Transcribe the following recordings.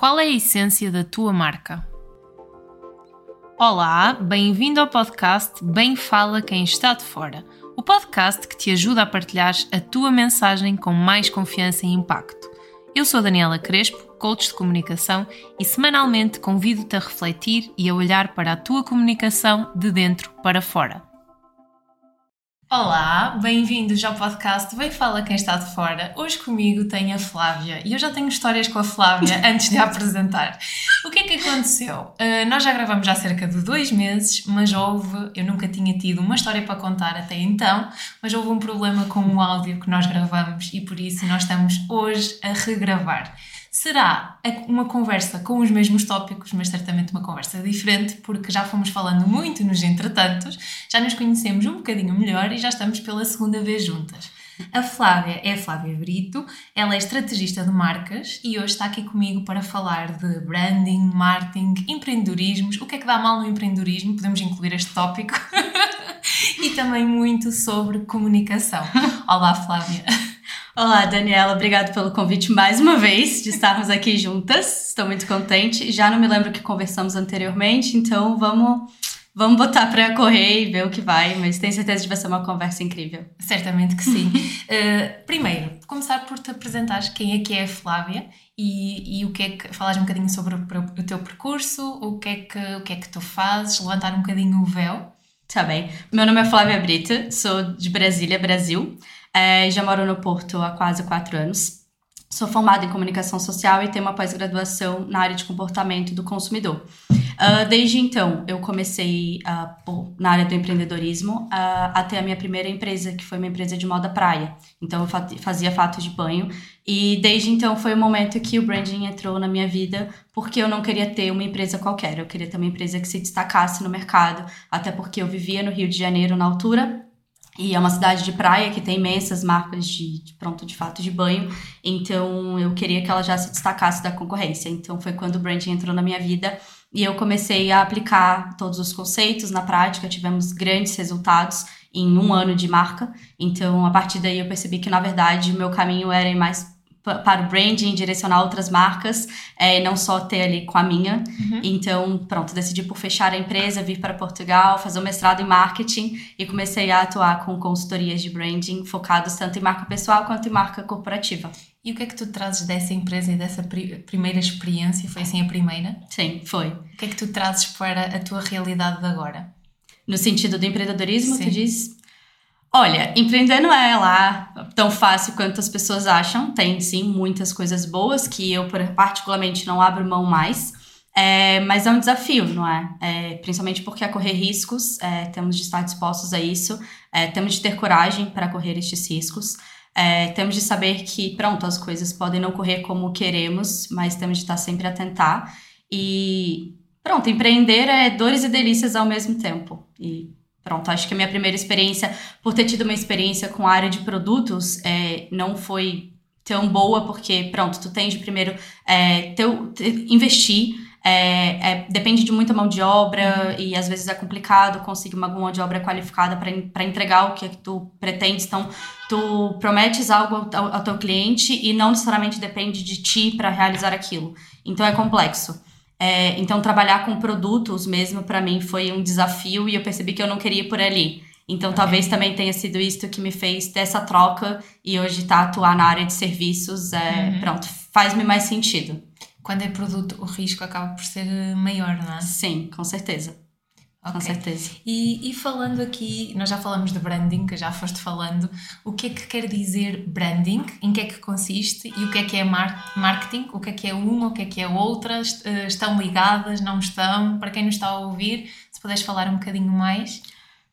Qual é a essência da tua marca? Olá, bem-vindo ao podcast Bem Fala Quem Está de Fora, o podcast que te ajuda a partilhar a tua mensagem com mais confiança e impacto. Eu sou Daniela Crespo, coach de comunicação, e semanalmente convido-te a refletir e a olhar para a tua comunicação de dentro para fora. Olá, bem-vindos ao podcast Bem Fala Quem Está de Fora. Hoje comigo tem a Flávia e eu já tenho histórias com a Flávia antes de a apresentar. O que é que aconteceu? Uh, nós já gravamos há cerca de dois meses, mas houve, eu nunca tinha tido uma história para contar até então, mas houve um problema com o áudio que nós gravamos e por isso nós estamos hoje a regravar. Será uma conversa com os mesmos tópicos, mas certamente uma conversa diferente, porque já fomos falando muito nos entretantos, já nos conhecemos um bocadinho melhor e já estamos pela segunda vez juntas. A Flávia é a Flávia Brito, ela é estrategista de marcas e hoje está aqui comigo para falar de branding, marketing, empreendedorismos, o que é que dá mal no empreendedorismo, podemos incluir este tópico, e também muito sobre comunicação. Olá, Flávia. Olá, Daniela, obrigado pelo convite mais uma vez de estarmos aqui juntas. Estou muito contente. Já não me lembro que conversamos anteriormente, então vamos vamos botar para correr e ver o que vai, mas tenho certeza que vai ser uma conversa incrível. Certamente que sim. uh, primeiro, começar por te apresentar quem é que é a Flávia e, e o que é que falas um bocadinho sobre o, o, teu percurso, o que é que o que é que tu fazes, levantar um bocadinho o véu. Tá bem. Meu nome é Flávia Brita, sou de Brasília, Brasil. É, já moro no Porto há quase quatro anos. Sou formada em comunicação social e tenho uma pós-graduação na área de comportamento do consumidor. Uh, desde então, eu comecei uh, na área do empreendedorismo uh, até a minha primeira empresa, que foi uma empresa de moda praia. Então, eu fazia fato de banho. E desde então foi o momento que o branding entrou na minha vida, porque eu não queria ter uma empresa qualquer. Eu queria ter uma empresa que se destacasse no mercado, até porque eu vivia no Rio de Janeiro na altura e é uma cidade de praia que tem imensas marcas de, de, pronto, de fato de banho. Então eu queria que ela já se destacasse da concorrência. Então foi quando o branding entrou na minha vida e eu comecei a aplicar todos os conceitos na prática. Tivemos grandes resultados em um ano de marca. Então a partir daí eu percebi que na verdade o meu caminho era ir mais para o branding, direcionar outras marcas, é, não só ter ali com a minha. Uhum. Então, pronto, decidi por fechar a empresa, vir para Portugal, fazer um mestrado em marketing e comecei a atuar com consultorias de branding focados tanto em marca pessoal quanto em marca corporativa. E o que é que tu trazes dessa empresa e dessa pri primeira experiência? Foi assim a primeira? Sim, foi. O que é que tu trazes para a tua realidade de agora? No sentido do empreendedorismo, Sim. tu diz? Olha, empreender não é lá tão fácil quanto as pessoas acham. Tem sim muitas coisas boas que eu particularmente não abro mão mais. É, mas é um desafio, não é? é principalmente porque a correr riscos, é, temos de estar dispostos a isso, é, temos de ter coragem para correr estes riscos, é, temos de saber que, pronto, as coisas podem não correr como queremos, mas temos de estar sempre a tentar. E, pronto, empreender é dores e delícias ao mesmo tempo. E Pronto, acho que a minha primeira experiência, por ter tido uma experiência com a área de produtos, é, não foi tão boa, porque, pronto, tu tens de primeiro é, teu, investir, é, é, depende de muita mão de obra uhum. e às vezes é complicado conseguir uma mão de obra qualificada para entregar o que, é que tu pretendes. Então, tu prometes algo ao, ao teu cliente e não necessariamente depende de ti para realizar aquilo. Então, é complexo. É, então, trabalhar com produtos mesmo, para mim, foi um desafio e eu percebi que eu não queria ir por ali. Então, talvez também tenha sido isso que me fez ter essa troca e hoje tá atuar na área de serviços, é, uhum. pronto, faz-me mais sentido. Quando é produto, o risco acaba por ser maior, não é? Sim, com certeza. Okay. Com certeza. E, e, falando aqui, nós já falamos de branding, que já foste falando, o que é que quer dizer branding, em que é que consiste e o que é que é mar marketing, o que é que é uma, o que é que é outra, eh, estão ligadas, não estão? Para quem nos está a ouvir, se puderes falar um bocadinho mais.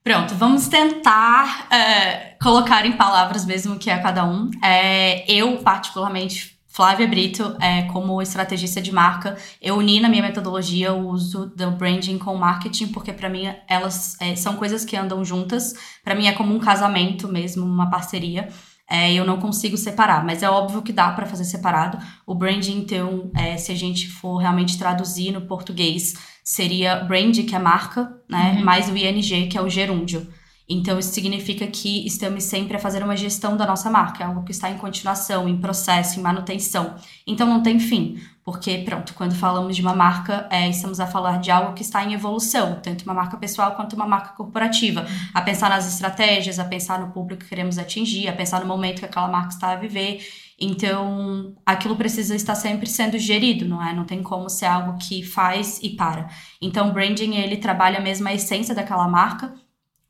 Pronto, vamos tentar uh, colocar em palavras mesmo o que é cada um. É, eu, particularmente, Flávia Brito, é, como estrategista de marca, eu uni na minha metodologia o uso do branding com marketing, porque para mim elas é, são coisas que andam juntas. Para mim é como um casamento mesmo, uma parceria. É, eu não consigo separar, mas é óbvio que dá para fazer separado. O branding, então, é, se a gente for realmente traduzir no português, seria brand, que é marca, né? Uhum. Mais o ING, que é o gerúndio. Então, isso significa que estamos sempre a fazer uma gestão da nossa marca, é algo que está em continuação, em processo, em manutenção. Então, não tem fim, porque, pronto, quando falamos de uma marca, é, estamos a falar de algo que está em evolução, tanto uma marca pessoal quanto uma marca corporativa. A pensar nas estratégias, a pensar no público que queremos atingir, a pensar no momento que aquela marca está a viver. Então, aquilo precisa estar sempre sendo gerido, não é? Não tem como ser algo que faz e para. Então, o branding, ele trabalha mesmo a essência daquela marca,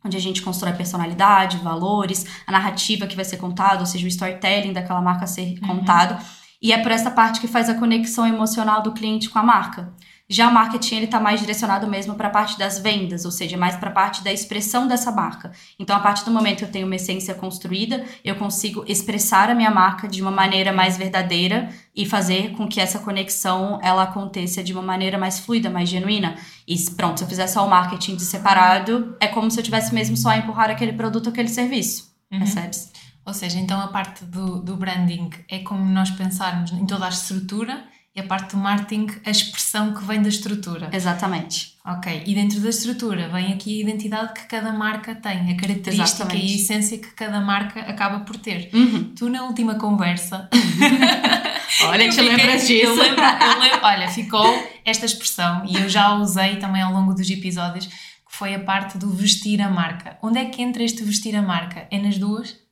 onde a gente constrói personalidade, valores, a narrativa que vai ser contada, ou seja, o storytelling daquela marca ser uhum. contado. E é por essa parte que faz a conexão emocional do cliente com a marca. Já o marketing ele está mais direcionado mesmo para a parte das vendas, ou seja, mais para a parte da expressão dessa marca. Então, a partir do momento que eu tenho uma essência construída, eu consigo expressar a minha marca de uma maneira mais verdadeira e fazer com que essa conexão ela aconteça de uma maneira mais fluida, mais genuína. E pronto, se eu fizer só o marketing de separado, é como se eu tivesse mesmo só a empurrar aquele produto, aquele serviço. Uhum. Percebes? Ou seja, então a parte do, do branding é como nós pensarmos em toda a estrutura e a parte do marketing, a expressão que vem da estrutura. Exatamente. Ok, e dentro da estrutura vem aqui a identidade que cada marca tem, a característica Exatamente. e a essência que cada marca acaba por ter. Uhum. Tu, na última conversa. olha, te lembras disso? Eu lembro, eu lembro, olha, ficou esta expressão e eu já a usei também ao longo dos episódios, que foi a parte do vestir a marca. Onde é que entra este vestir a marca? É nas duas?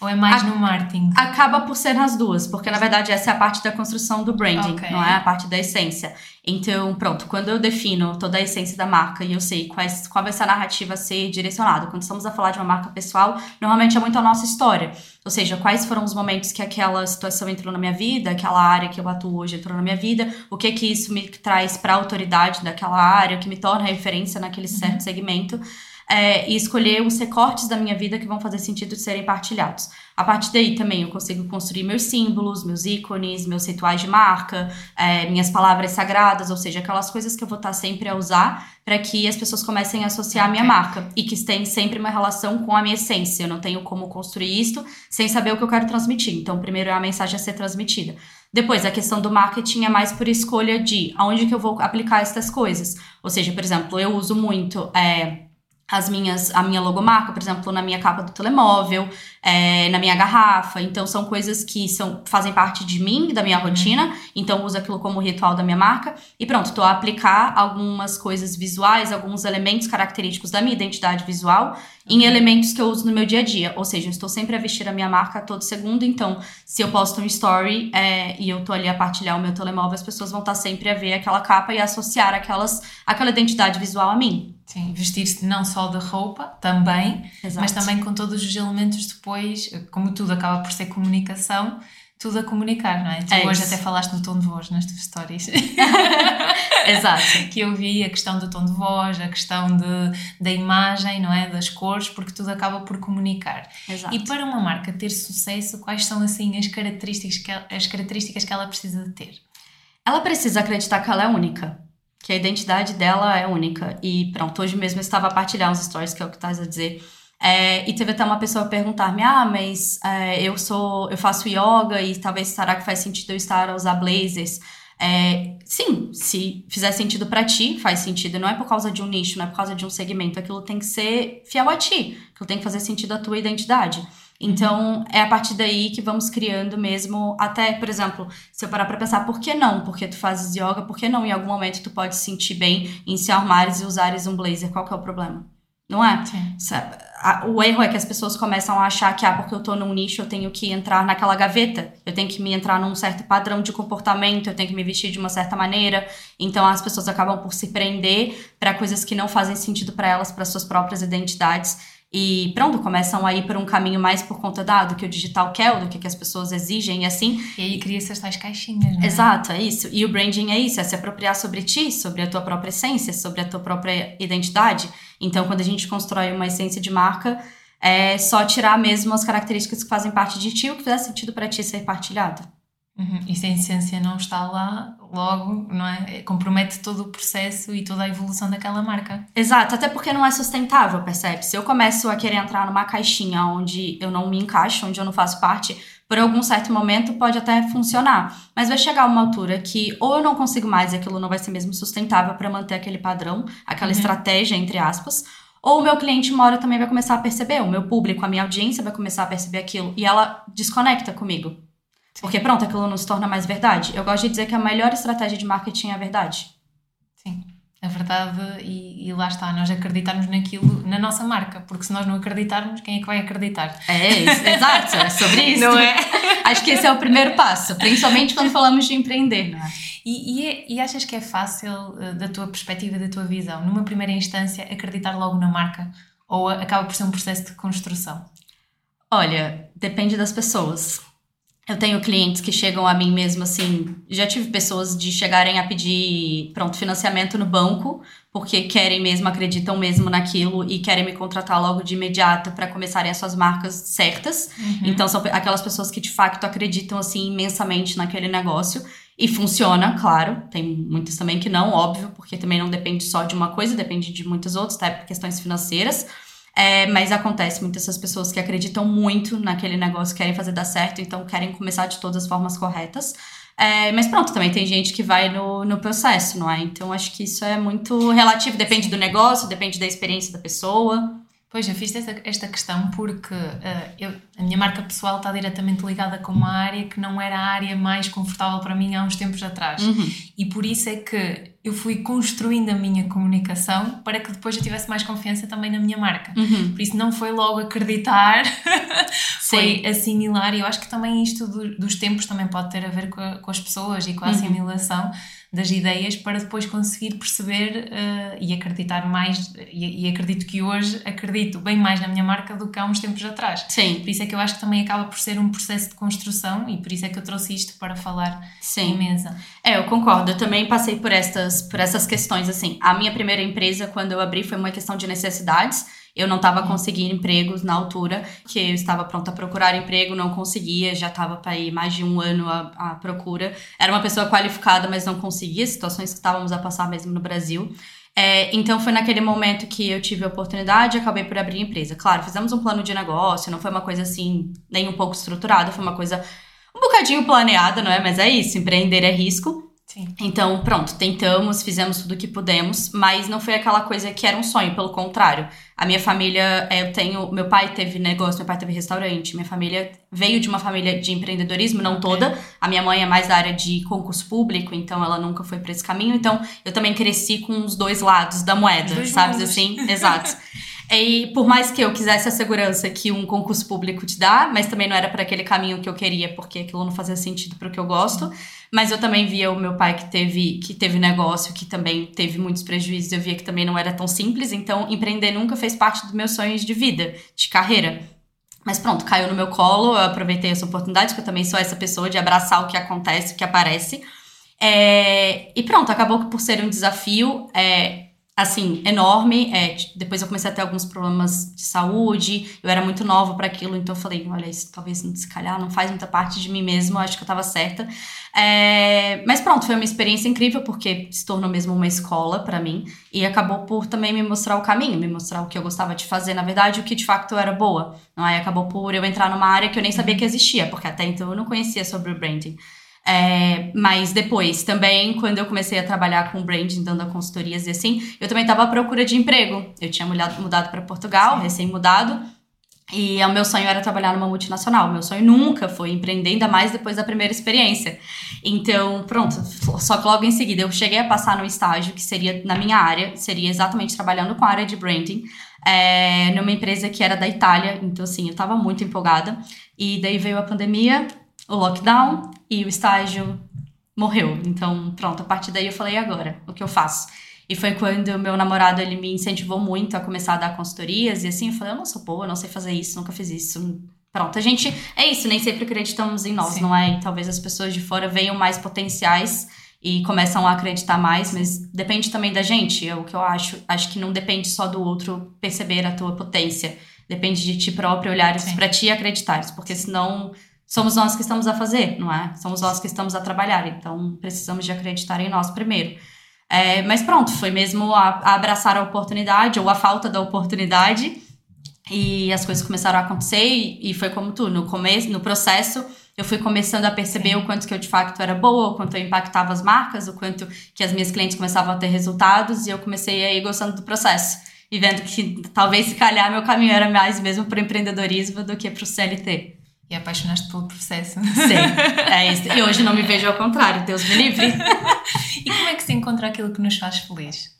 Ou é mais a, no marketing? Acaba por ser nas duas, porque na verdade essa é a parte da construção do branding, okay. não é a parte da essência. Então, pronto, quando eu defino toda a essência da marca e eu sei quais, qual vai ser a narrativa a ser direcionada, quando estamos a falar de uma marca pessoal, normalmente é muito a nossa história. Ou seja, quais foram os momentos que aquela situação entrou na minha vida, aquela área que eu atuo hoje entrou na minha vida, o que é que isso me traz para a autoridade daquela área, o que me torna referência naquele certo uhum. segmento é, e escolher os recortes da minha vida que vão fazer sentido de serem partilhados. A partir daí também eu consigo construir meus símbolos, meus ícones, meus rituais de marca, é, minhas palavras sagradas, ou seja, aquelas coisas que eu vou estar sempre a usar para que as pessoas comecem a associar a minha marca e que tem sempre uma relação com a minha essência. Eu não tenho como construir isto sem saber o que eu quero transmitir. Então, primeiro é a mensagem a ser transmitida. Depois, a questão do marketing é mais por escolha de aonde que eu vou aplicar essas coisas. Ou seja, por exemplo, eu uso muito. É, as minhas, a minha logomarca, por exemplo, na minha capa do telemóvel, é, na minha garrafa. Então, são coisas que são, fazem parte de mim, da minha rotina. Então, uso aquilo como ritual da minha marca. E pronto, estou a aplicar algumas coisas visuais, alguns elementos característicos da minha identidade visual em elementos que eu uso no meu dia a dia. Ou seja, eu estou sempre a vestir a minha marca todo segundo. Então, se eu posto um story é, e eu estou ali a partilhar o meu telemóvel, as pessoas vão estar sempre a ver aquela capa e associar aquelas, aquela identidade visual a mim. Sim, vestir-se não só de roupa, também, Exato. mas também com todos os elementos depois, como tudo acaba por ser comunicação, tudo a comunicar, não é? Tu é hoje isso. até falaste no tom de voz nas tuas histórias. Exato. que eu vi a questão do tom de voz, a questão de, da imagem, não é? Das cores, porque tudo acaba por comunicar. Exato. E para uma marca ter sucesso, quais são assim as características que ela, as características que ela precisa de ter? Ela precisa acreditar que ela é única que a identidade dela é única. E pronto, hoje mesmo eu estava a partilhar uns stories, que é o que estás a dizer. É, e teve até uma pessoa perguntar-me: ah, mas é, eu sou, eu faço yoga e talvez será que faz sentido eu estar a usar blazers? É, sim, se fizer sentido para ti, faz sentido. Não é por causa de um nicho, não é por causa de um segmento. Aquilo tem que ser fiel a ti. Aquilo tem que fazer sentido à tua identidade. Então, é a partir daí que vamos criando mesmo, até, por exemplo, se eu parar pra pensar, por que não? Porque tu fazes yoga, por que não em algum momento tu pode se sentir bem em se armares e usares um blazer? Qual que é o problema? Não é? O erro é que as pessoas começam a achar que, ah, porque eu tô num nicho, eu tenho que entrar naquela gaveta, eu tenho que me entrar num certo padrão de comportamento, eu tenho que me vestir de uma certa maneira. Então, as pessoas acabam por se prender para coisas que não fazem sentido para elas, para suas próprias identidades e pronto, começam a ir por um caminho mais por conta da, do que o digital quer, do que, que as pessoas exigem e assim. E aí cria essas tais caixinhas, né? Exato, é isso. E o branding é isso, é se apropriar sobre ti, sobre a tua própria essência, sobre a tua própria identidade. Então, quando a gente constrói uma essência de marca, é só tirar mesmo as características que fazem parte de ti, o que fizer sentido para ti ser partilhado. Uhum. E se a essência não está lá, logo, não é? Compromete todo o processo e toda a evolução daquela marca. Exato, até porque não é sustentável, percebe? Se eu começo a querer entrar numa caixinha onde eu não me encaixo, onde eu não faço parte, por algum certo momento pode até funcionar. Mas vai chegar uma altura que ou eu não consigo mais e aquilo não vai ser mesmo sustentável para manter aquele padrão, aquela uhum. estratégia, entre aspas, ou o meu cliente uma hora também vai começar a perceber, o meu público, a minha audiência vai começar a perceber aquilo e ela desconecta comigo. Porque pronto, aquilo não se torna mais verdade. Eu gosto de dizer que a melhor estratégia de marketing é a verdade. Sim, é verdade e, e lá está, nós acreditarmos naquilo, na nossa marca, porque se nós não acreditarmos, quem é que vai acreditar? É, exato, é sobre isso. Não é? Acho que esse é o primeiro passo, principalmente quando falamos de empreender, não é? E, e, é, e, achas que é fácil, eh, da tua perspectiva, da tua visão, numa primeira instância, acreditar logo na marca? Ou acaba por ser um processo de construção? Olha, depende das pessoas. Eu tenho clientes que chegam a mim mesmo assim. Já tive pessoas de chegarem a pedir, pronto, financiamento no banco, porque querem mesmo, acreditam mesmo naquilo e querem me contratar logo de imediato para começarem as suas marcas certas. Uhum. Então, são aquelas pessoas que de fato acreditam assim imensamente naquele negócio. E funciona, claro. Tem muitas também que não, óbvio, porque também não depende só de uma coisa, depende de muitas outras, até por questões financeiras. É, mas acontece muitas essas pessoas que acreditam muito naquele negócio, querem fazer dar certo, então querem começar de todas as formas corretas. É, mas pronto, também tem gente que vai no, no processo, não é? Então acho que isso é muito relativo, depende do negócio, depende da experiência da pessoa. Pois, eu fiz esta, esta questão porque uh, eu, a minha marca pessoal está diretamente ligada com uma área que não era a área mais confortável para mim há uns tempos atrás. Uhum. E por isso é que eu fui construindo a minha comunicação para que depois eu tivesse mais confiança também na minha marca. Uhum. Por isso não foi logo acreditar, foi assimilar. E eu acho que também isto do, dos tempos também pode ter a ver com, a, com as pessoas e com a uhum. Das ideias para depois conseguir perceber uh, e acreditar mais. E, e, acredito que hoje acredito bem mais na minha marca do que há uns tempos atrás. Sim. Por isso é que eu acho que também acaba por ser um processo de construção e por isso é que eu trouxe isto para falar Sim. em mesa. É, eu concordo. Eu também passei por estas, por essas questões. Assim, a minha primeira empresa, quando eu abri, foi uma questão de necessidades eu não estava conseguindo empregos na altura, que eu estava pronta a procurar emprego, não conseguia, já estava para ir mais de um ano à, à procura. Era uma pessoa qualificada, mas não conseguia, situações que estávamos a passar mesmo no Brasil. É, então foi naquele momento que eu tive a oportunidade e acabei por abrir a empresa. Claro, fizemos um plano de negócio, não foi uma coisa assim, nem um pouco estruturada, foi uma coisa um bocadinho planeada, não é? Mas é isso, empreender é risco. Sim. Então, pronto, tentamos, fizemos tudo o que pudemos, mas não foi aquela coisa que era um sonho, pelo contrário. A minha família, é, eu tenho. Meu pai teve negócio, meu pai teve restaurante. Minha família veio de uma família de empreendedorismo, não toda. A minha mãe é mais da área de concurso público, então ela nunca foi para esse caminho. Então, eu também cresci com os dois lados da moeda, sabe assim? Exato. E por mais que eu quisesse a segurança que um concurso público te dá, mas também não era para aquele caminho que eu queria, porque aquilo não fazia sentido para o que eu gosto. Mas eu também via o meu pai que teve, que teve negócio, que também teve muitos prejuízos, eu via que também não era tão simples. Então, empreender nunca fez parte dos meus sonhos de vida, de carreira. Mas pronto, caiu no meu colo, eu aproveitei essa oportunidade, porque eu também sou essa pessoa de abraçar o que acontece, o que aparece. É, e pronto, acabou que por ser um desafio, é, assim, enorme. É, depois eu comecei a ter alguns problemas de saúde, eu era muito nova para aquilo, então eu falei, olha, isso talvez, se calhar, não faz muita parte de mim mesmo, acho que eu estava certa. É, mas pronto, foi uma experiência incrível, porque se tornou mesmo uma escola para mim, e acabou por também me mostrar o caminho, me mostrar o que eu gostava de fazer, na verdade, o que de facto eu era boa. Não é? Acabou por eu entrar numa área que eu nem sabia que existia, porque até então eu não conhecia sobre o branding. É, mas depois, também, quando eu comecei a trabalhar com branding, dando consultorias e assim, eu também estava à procura de emprego. Eu tinha mudado, mudado para Portugal, recém-mudado, e o meu sonho era trabalhar numa multinacional. Meu sonho nunca foi empreender, ainda mais depois da primeira experiência. Então, pronto, só que logo em seguida eu cheguei a passar no estágio que seria na minha área, seria exatamente trabalhando com a área de branding, é, numa empresa que era da Itália. Então, assim, eu estava muito empolgada. E daí veio a pandemia, o lockdown e o estágio morreu. Então, pronto, a partir daí eu falei, agora, o que eu faço? E foi quando o meu namorado, ele me incentivou muito a começar a dar consultorias, e assim, eu falei, eu não sou boa, não sei fazer isso, nunca fiz isso. Pronto, a gente, é isso, nem sempre acreditamos em nós, Sim. não é? E talvez as pessoas de fora venham mais potenciais e começam a acreditar mais, mas depende também da gente, é o que eu acho. Acho que não depende só do outro perceber a tua potência. Depende de ti próprio olhar para ti e acreditar, porque senão somos nós que estamos a fazer, não é? Somos nós que estamos a trabalhar, então precisamos de acreditar em nós primeiro. É, mas pronto, foi mesmo a, a, abraçar a oportunidade ou a falta da oportunidade e as coisas começaram a acontecer e, e foi como tu, no começo, no processo eu fui começando a perceber Sim. o quanto que eu de facto era boa, o quanto eu impactava as marcas, o quanto que as minhas clientes começavam a ter resultados e eu comecei a ir gostando do processo. e vendo que talvez se calhar meu caminho era mais mesmo para o empreendedorismo do que para o CLT. E apaixonaste pelo processo. Sim, é isso. E hoje não me vejo ao contrário, Deus me livre. e como é que se encontra aquilo que nos faz feliz?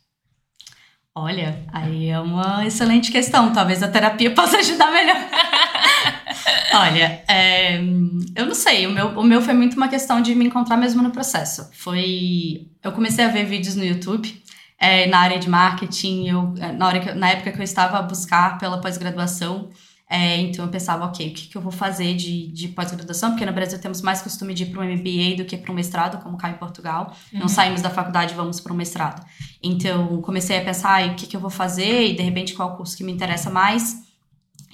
Olha, aí é uma excelente questão. Talvez a terapia possa ajudar melhor. Olha, é, eu não sei. O meu, o meu foi muito uma questão de me encontrar mesmo no processo. Foi. Eu comecei a ver vídeos no YouTube é, na área de marketing. Eu, na, hora que, na época que eu estava a buscar pela pós-graduação, é, então eu pensava, ok, o que, que eu vou fazer de, de pós-graduação? Porque no Brasil temos mais costume de ir para um MBA do que para um mestrado, como cá em Portugal. Uhum. Não saímos da faculdade e vamos para um mestrado. Então comecei a pensar, o que, que eu vou fazer e de repente qual curso que me interessa mais.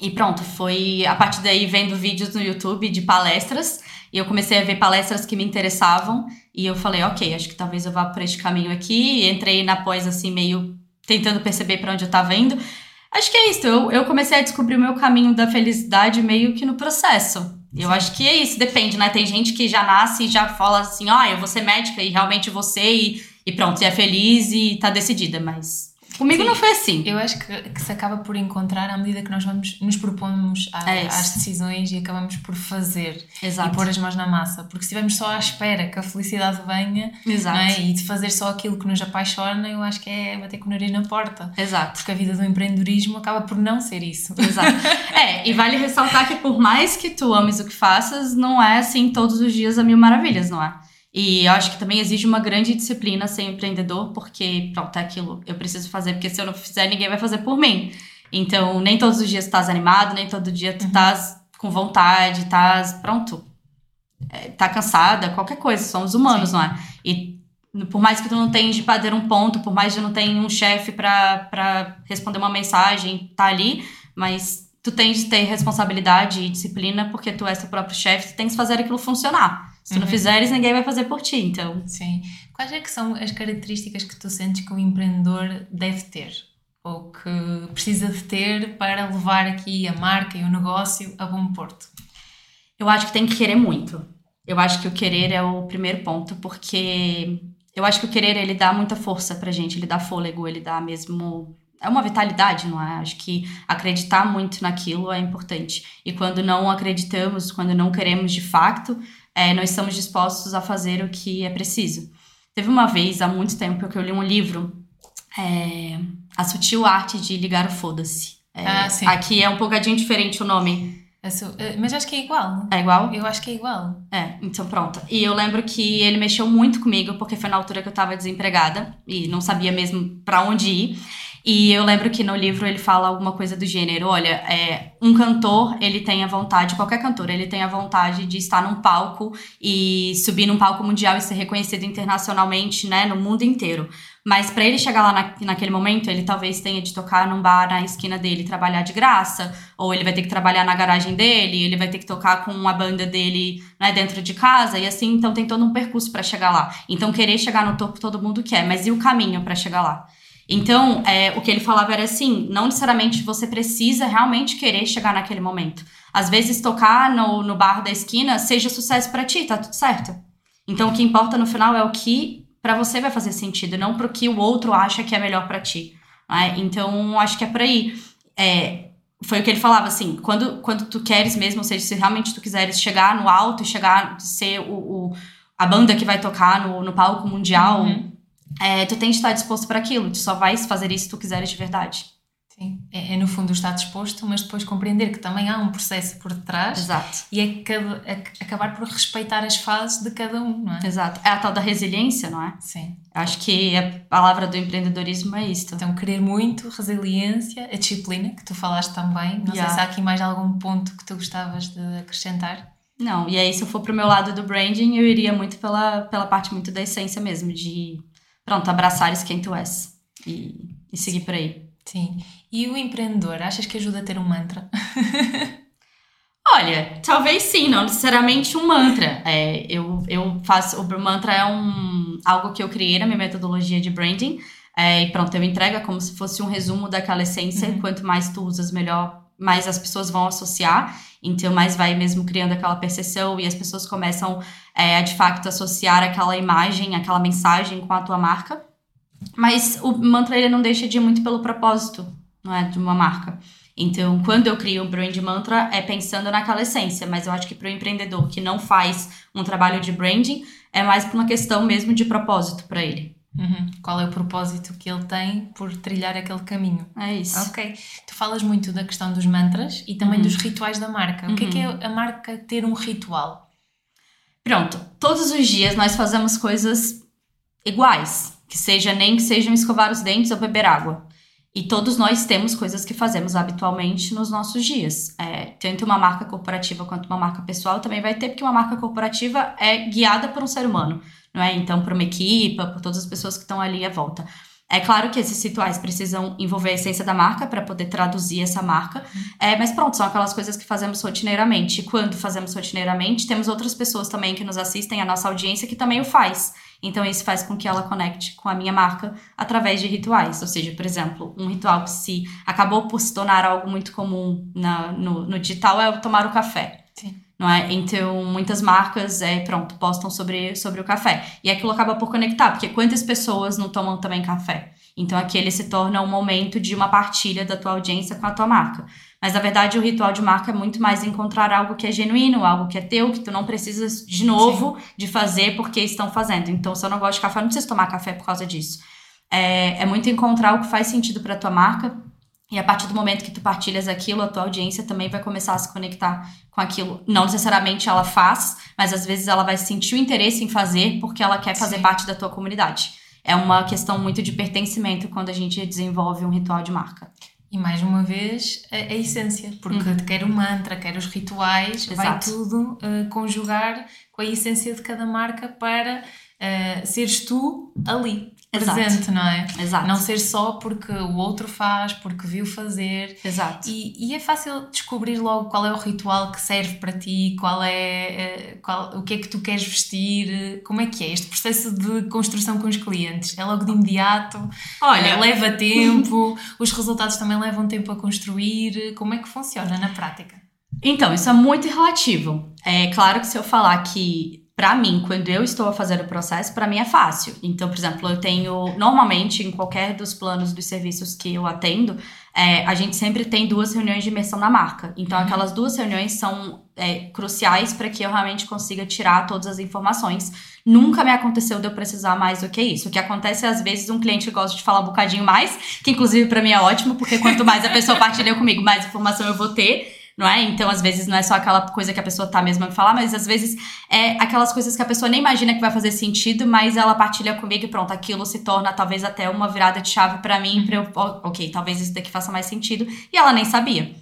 E pronto, foi a partir daí vendo vídeos no YouTube de palestras. E eu comecei a ver palestras que me interessavam. E eu falei, ok, acho que talvez eu vá por este caminho aqui. E entrei na pós assim, meio tentando perceber para onde eu estava indo. Acho que é isso. Eu, eu comecei a descobrir o meu caminho da felicidade meio que no processo. Eu acho que é isso, depende, né? Tem gente que já nasce e já fala assim, ó, oh, eu vou ser médica e realmente você e, e pronto, e é feliz e tá decidida, mas Comigo Sim, não foi assim. Eu acho que, que, se acaba por encontrar à medida que nós vamos nos propomos a, é às decisões e acabamos por fazer Exato. e pôr as mãos na massa. Porque se estivermos só à espera que a felicidade venha é? e de fazer só aquilo que nos apaixona, eu acho que é bater com o nariz na porta. Exato. Porque a vida do empreendedorismo acaba por não ser isso. Exato. é, e vale ressaltar que por mais que tu ames o que faças, não é assim todos os dias a mil maravilhas, não é? E eu acho que também exige uma grande disciplina ser empreendedor, porque, pronto, é aquilo, eu preciso fazer, porque se eu não fizer, ninguém vai fazer por mim. Então, nem todos os dias tu estás animado, nem todo dia tu estás uhum. com vontade, estás, pronto, é, tá cansada, qualquer coisa, somos humanos, Sim. não é? E por mais que tu não tenha de bater um ponto, por mais que tu não tenha um chefe para responder uma mensagem, tá ali, mas tu tens de ter responsabilidade e disciplina, porque tu és teu próprio chefe, tu tens que fazer aquilo funcionar. Se tu uhum. não fizeres, ninguém vai fazer por ti, então. Sim. Quais é que são as características que tu sentes que o empreendedor deve ter? Ou que precisa de ter para levar aqui a marca e o negócio a bom porto? Eu acho que tem que querer muito. Eu acho que o querer é o primeiro ponto, porque eu acho que o querer ele dá muita força pra gente, ele dá fôlego, ele dá mesmo é uma vitalidade, não é? Acho que acreditar muito naquilo é importante. E quando não acreditamos, quando não queremos de fato, é, não estamos dispostos a fazer o que é preciso. Teve uma vez, há muito tempo, que eu li um livro, é, A Sutil Arte de Ligar o Foda-se. É, ah, sim. Aqui é um pouquinho diferente o nome. É, mas acho que é igual. É igual? Eu acho que é igual. É, então pronto. E eu lembro que ele mexeu muito comigo, porque foi na altura que eu tava desempregada e não sabia mesmo para onde ir. E eu lembro que no livro ele fala alguma coisa do gênero, olha, é, um cantor, ele tem a vontade, qualquer cantor, ele tem a vontade de estar num palco e subir num palco mundial e ser reconhecido internacionalmente, né, no mundo inteiro. Mas para ele chegar lá na, naquele momento, ele talvez tenha de tocar num bar na esquina dele, trabalhar de graça, ou ele vai ter que trabalhar na garagem dele, ele vai ter que tocar com a banda dele né, dentro de casa, e assim, então tem todo um percurso para chegar lá. Então, querer chegar no topo todo mundo quer, mas e o caminho para chegar lá? Então, é, o que ele falava era assim: não necessariamente você precisa realmente querer chegar naquele momento. Às vezes, tocar no, no bar da esquina seja sucesso para ti, tá tudo certo. Então, o que importa no final é o que para você vai fazer sentido, não pro que o outro acha que é melhor para ti. Né? Então, acho que é por aí. É, foi o que ele falava assim: quando, quando tu queres mesmo, ou seja, se realmente tu quiseres chegar no alto e chegar, ser o, o a banda que vai tocar no, no palco mundial. Uhum é, tu tens de estar disposto para aquilo, tu só vais fazer isso se tu quiseres de verdade. Sim, é, é, no fundo estar disposto, mas depois compreender que também há um processo por detrás Exato. e é, é acabar por respeitar as fases de cada um, não é? Exato. É a tal da resiliência, não é? Sim. Acho que a palavra do empreendedorismo é isto. Então, querer muito, resiliência, a disciplina, que tu falaste também. Não yeah. sei se há aqui mais algum ponto que tu gostavas de acrescentar. Não, e aí se eu for pro meu lado do branding, eu iria muito pela, pela parte muito da essência mesmo, de pronto, abraçares quem tu és e, e seguir por aí. Sim. E o empreendedor, achas que ajuda a ter um mantra? Olha, talvez sim, não necessariamente um mantra. É, eu, eu faço. O mantra é um, algo que eu criei na minha metodologia de branding. É, e pronto, eu entrego como se fosse um resumo daquela essência. Uhum. Quanto mais tu usas, melhor, mais as pessoas vão associar. Então, mais vai mesmo criando aquela percepção e as pessoas começam é, a de fato associar aquela imagem, aquela mensagem com a tua marca. Mas o mantra ele não deixa de ir muito pelo propósito. não é? De uma marca. Então, quando eu crio um brand mantra, é pensando naquela essência, mas eu acho que para o empreendedor que não faz um trabalho de branding, é mais por uma questão mesmo de propósito para ele. Uhum. Qual é o propósito que ele tem por trilhar aquele caminho? É isso. Ok. Tu falas muito da questão dos mantras e também uhum. dos rituais da marca. O que é que é uhum. a marca ter um ritual? Pronto. Todos os dias nós fazemos coisas iguais. Que seja nem que sejam escovar os dentes ou beber água. E todos nós temos coisas que fazemos habitualmente nos nossos dias. É, tanto uma marca corporativa quanto uma marca pessoal também vai ter, porque uma marca corporativa é guiada por um ser humano, não é? Então, por uma equipa, por todas as pessoas que estão ali à volta. É claro que esses rituais precisam envolver a essência da marca para poder traduzir essa marca, é, mas pronto, são aquelas coisas que fazemos rotineiramente. Quando fazemos rotineiramente, temos outras pessoas também que nos assistem, a nossa audiência, que também o faz. Então, isso faz com que ela conecte com a minha marca através de rituais. Ou seja, por exemplo, um ritual que se acabou por se tornar algo muito comum na, no, no digital é o tomar o café. Sim. Não é? Então, muitas marcas, é, pronto, postam sobre, sobre o café. E aquilo acaba por conectar, porque quantas pessoas não tomam também café? Então, aquele se torna um momento de uma partilha da tua audiência com a tua marca. Mas na verdade o ritual de marca é muito mais encontrar algo que é genuíno, algo que é teu, que tu não precisas de novo Sim. de fazer porque estão fazendo. Então, se eu não gosto de café, eu não preciso tomar café por causa disso. É, é muito encontrar o que faz sentido para tua marca. E a partir do momento que tu partilhas aquilo, a tua audiência também vai começar a se conectar com aquilo. Não necessariamente ela faz, mas às vezes ela vai sentir o interesse em fazer porque ela quer fazer Sim. parte da tua comunidade. É uma questão muito de pertencimento quando a gente desenvolve um ritual de marca. E mais uma vez, a, a essência, porque uhum. quer o mantra, quer os rituais, Exato. vai tudo uh, conjugar com a essência de cada marca para uh, seres tu ali presente, Exato. não é? Exato. Não ser só porque o outro faz, porque viu fazer. Exato. E, e é fácil descobrir logo qual é o ritual que serve para ti, qual é eh, qual, o que é que tu queres vestir, como é que é este processo de construção com os clientes? É logo de imediato? Olha, eh, leva tempo, os resultados também levam tempo a construir. Como é que funciona na prática? Então, isso é muito relativo. É claro que se eu falar que para mim, quando eu estou a fazer o processo, para mim é fácil. Então, por exemplo, eu tenho, normalmente, em qualquer dos planos dos serviços que eu atendo, é, a gente sempre tem duas reuniões de imersão na marca. Então, uhum. aquelas duas reuniões são é, cruciais para que eu realmente consiga tirar todas as informações. Nunca me aconteceu de eu precisar mais do que isso. O que acontece é, às vezes, um cliente gosta de falar um bocadinho mais, que inclusive para mim é ótimo, porque quanto mais a pessoa partilha comigo, mais informação eu vou ter não é? Então, às vezes, não é só aquela coisa que a pessoa tá mesmo a falar, mas às vezes é aquelas coisas que a pessoa nem imagina que vai fazer sentido, mas ela partilha comigo e pronto, aquilo se torna talvez até uma virada de chave para mim, pra eu, ok, talvez isso daqui faça mais sentido, e ela nem sabia.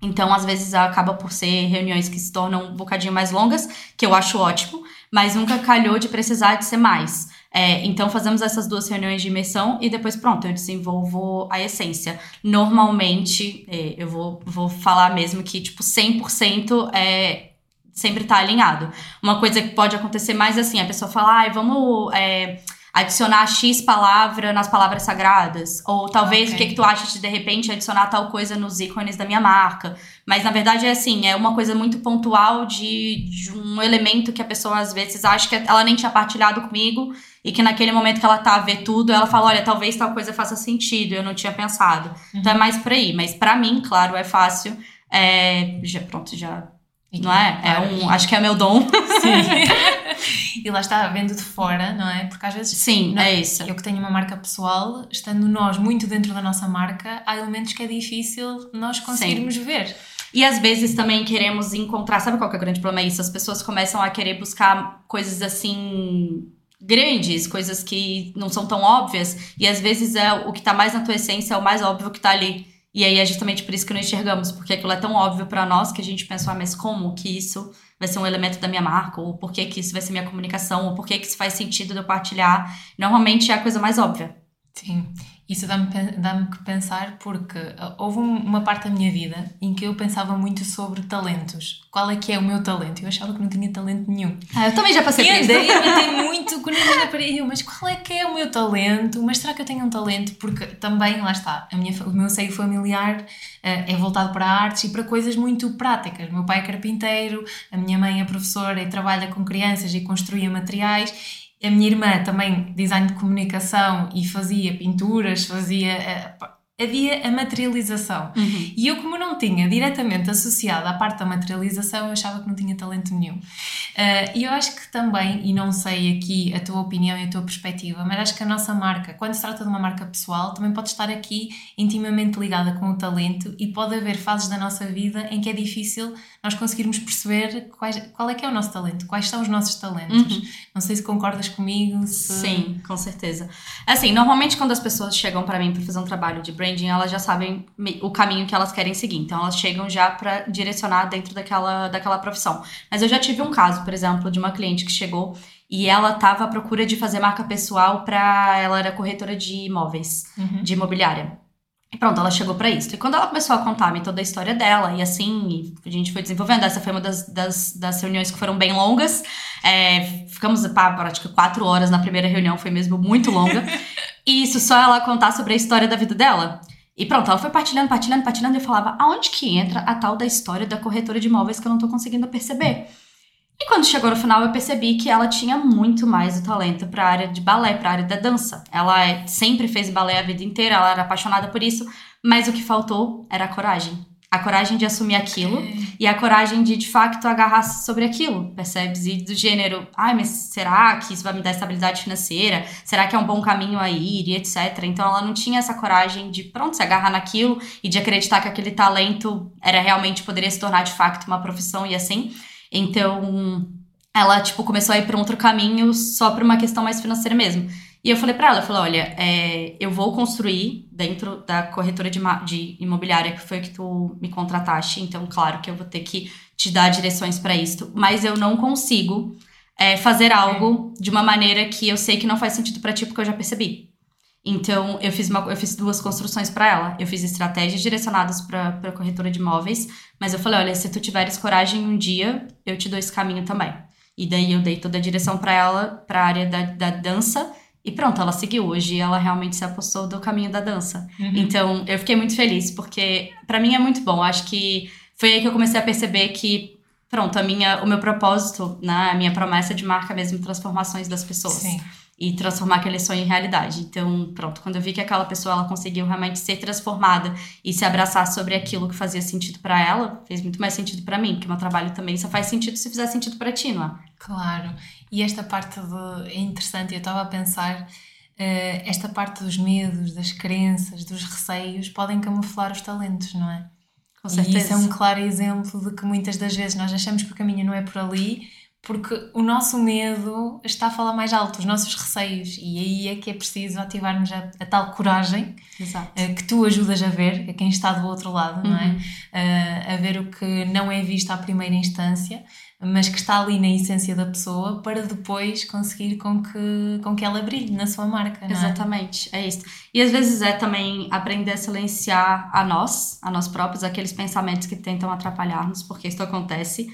Então, às vezes, acaba por ser reuniões que se tornam um bocadinho mais longas, que eu acho ótimo, mas nunca calhou de precisar de ser mais. É, então, fazemos essas duas reuniões de imersão e depois, pronto, eu desenvolvo a essência. Normalmente, é, eu vou, vou falar mesmo que, tipo, 100% é, sempre tá alinhado. Uma coisa que pode acontecer mais assim, a pessoa fala, ai, vamos... É, adicionar X palavra nas palavras sagradas. Ou talvez okay. o que, que tu acha de de repente adicionar tal coisa nos ícones da minha marca. Mas na verdade é assim, é uma coisa muito pontual de, de um elemento que a pessoa às vezes acha que ela nem tinha partilhado comigo e que naquele momento que ela tá a ver tudo, ela fala: olha, talvez tal coisa faça sentido, eu não tinha pensado. Uhum. Então é mais por aí. Mas para mim, claro, é fácil. É, já, pronto, já. Não é? É um. Acho que é meu dom. Sim. e lá está, vendo de fora, não é? Porque às vezes. Sim, não, é isso. Eu que tenho uma marca pessoal, estando nós muito dentro da nossa marca, há elementos que é difícil nós conseguirmos Sim. ver. E às vezes também queremos encontrar. Sabe qual que é o grande problema? É isso. As pessoas começam a querer buscar coisas assim grandes, coisas que não são tão óbvias, e às vezes é o que está mais na tua essência é o mais óbvio que está ali. E aí é justamente por isso que não enxergamos, porque aquilo é tão óbvio para nós que a gente pensa, ah, mas como que isso vai ser um elemento da minha marca, ou por que que isso vai ser minha comunicação, ou por que que isso faz sentido de eu partilhar. Normalmente é a coisa mais óbvia. Sim. Isso dá-me dá que pensar porque uh, houve uma parte da minha vida em que eu pensava muito sobre talentos. Qual é que é o meu talento? Eu achava que não tinha talento nenhum. Ah, eu também já passei por isso. E andei muito eu para eu, mas qual é que é o meu talento? Mas será que eu tenho um talento? Porque também, lá está, a minha, o meu seio familiar uh, é voltado para artes e para coisas muito práticas. O meu pai é carpinteiro, a minha mãe é professora e trabalha com crianças e construía materiais a minha irmã também design de comunicação e fazia pinturas, fazia. Havia a materialização. Uhum. E eu, como não tinha diretamente associado à parte da materialização, eu achava que não tinha talento nenhum. Uh, e eu acho que também, e não sei aqui a tua opinião e a tua perspectiva, mas acho que a nossa marca, quando se trata de uma marca pessoal, também pode estar aqui intimamente ligada com o talento e pode haver fases da nossa vida em que é difícil nós conseguirmos perceber quais, qual é que é o nosso talento, quais são os nossos talentos. Uhum. Não sei se concordas comigo. Se... Sim, com certeza. Assim, normalmente quando as pessoas chegam para mim para fazer um trabalho de branding, elas já sabem o caminho que elas querem seguir. Então elas chegam já para direcionar dentro daquela, daquela profissão. Mas eu já tive um caso, por exemplo, de uma cliente que chegou e ela estava à procura de fazer marca pessoal para ela era corretora de imóveis, uhum. de imobiliária. E pronto, ela chegou para isso. E quando ela começou a contar-me toda a história dela, e assim, a gente foi desenvolvendo. Essa foi uma das, das, das reuniões que foram bem longas. É, ficamos pá, prática quatro horas na primeira reunião, foi mesmo muito longa. e isso só ela contar sobre a história da vida dela. E pronto, ela foi partilhando, partilhando, partilhando, e eu falava, aonde que entra a tal da história da corretora de imóveis que eu não tô conseguindo perceber? E quando chegou no final, eu percebi que ela tinha muito mais o talento para a área de balé, para a área da dança. Ela é, sempre fez balé a vida inteira, ela era apaixonada por isso, mas o que faltou era a coragem. A coragem de assumir aquilo e a coragem de, de fato, agarrar-se sobre aquilo, percebes? E do gênero, ai, mas será que isso vai me dar estabilidade financeira? Será que é um bom caminho a ir? E etc. Então, ela não tinha essa coragem de, pronto, se agarrar naquilo e de acreditar que aquele talento era realmente, poderia se tornar, de fato, uma profissão e assim. Então, ela, tipo, começou a ir para um outro caminho só por uma questão mais financeira mesmo. E eu falei para ela, eu falei, olha, é, eu vou construir dentro da corretora de, de imobiliária que foi que tu me contrataste, então claro que eu vou ter que te dar direções para isso, mas eu não consigo é, fazer algo de uma maneira que eu sei que não faz sentido para ti porque eu já percebi. Então, eu fiz, uma, eu fiz duas construções para ela. Eu fiz estratégias direcionadas para a corretora de imóveis, mas eu falei: olha, se tu tiveres coragem um dia, eu te dou esse caminho também. E daí eu dei toda a direção para ela, para a área da, da dança, e pronto, ela seguiu. Hoje ela realmente se apostou do caminho da dança. Uhum. Então, eu fiquei muito feliz, porque para mim é muito bom. Acho que foi aí que eu comecei a perceber que, pronto, a minha, o meu propósito, né, a minha promessa de marca mesmo, transformações das pessoas. Sim e transformar aquele sonho em realidade. Então, pronto, quando eu vi que aquela pessoa ela conseguiu realmente ser transformada e se abraçar sobre aquilo que fazia sentido para ela, fez muito mais sentido para mim, porque o meu trabalho também só faz sentido se fizer sentido para ti, não é? Claro. E esta parte de... é interessante, eu estava a pensar Uh, esta parte dos medos, das crenças, dos receios podem camuflar os talentos, não é? Com certeza. E isso é um claro exemplo de que muitas das vezes nós achamos que o caminho não é por ali porque o nosso medo está a falar mais alto, os nossos receios, e aí é que é preciso ativarmos a, a tal coragem uh, que tu ajudas a ver, a quem está do outro lado, uhum. não é? Uh, a ver o que não é visto à primeira instância, mas que está ali na essência da pessoa para depois conseguir com que, com que ela brilhe na sua marca. Não é? Exatamente, é? é isso. E às vezes é também aprender a silenciar a nós, a nós próprios, aqueles pensamentos que tentam atrapalhar-nos, porque isso acontece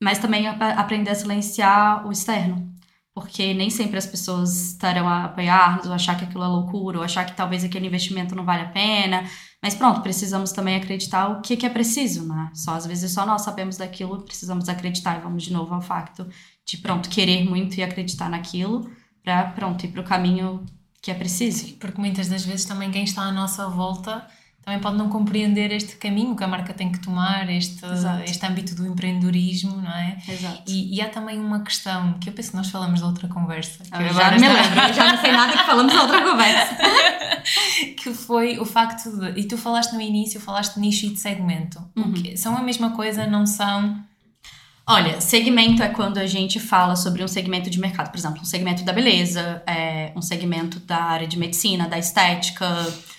mas também aprender a silenciar o externo. Porque nem sempre as pessoas estarão a apoiar-nos, ou achar que aquilo é loucura, ou achar que talvez aquele investimento não vale a pena. Mas pronto, precisamos também acreditar o que, que é preciso, né? Só às vezes só nós sabemos daquilo, precisamos acreditar. E vamos de novo ao facto de, pronto, querer muito e acreditar naquilo, para, pronto, ir para o caminho que é preciso. Porque muitas das vezes também quem está à nossa volta também pode não compreender este caminho que a marca tem que tomar, este, este âmbito do empreendedorismo, não é? Exato. E, e há também uma questão que eu penso que nós falamos de outra conversa. Que eu já me lembro, já não sei nada que falamos de outra conversa. que foi o facto de. E tu falaste no início, falaste de nicho e de segmento. Uhum. São a mesma coisa, não são. Olha, segmento é quando a gente fala sobre um segmento de mercado, por exemplo, um segmento da beleza, é, um segmento da área de medicina, da estética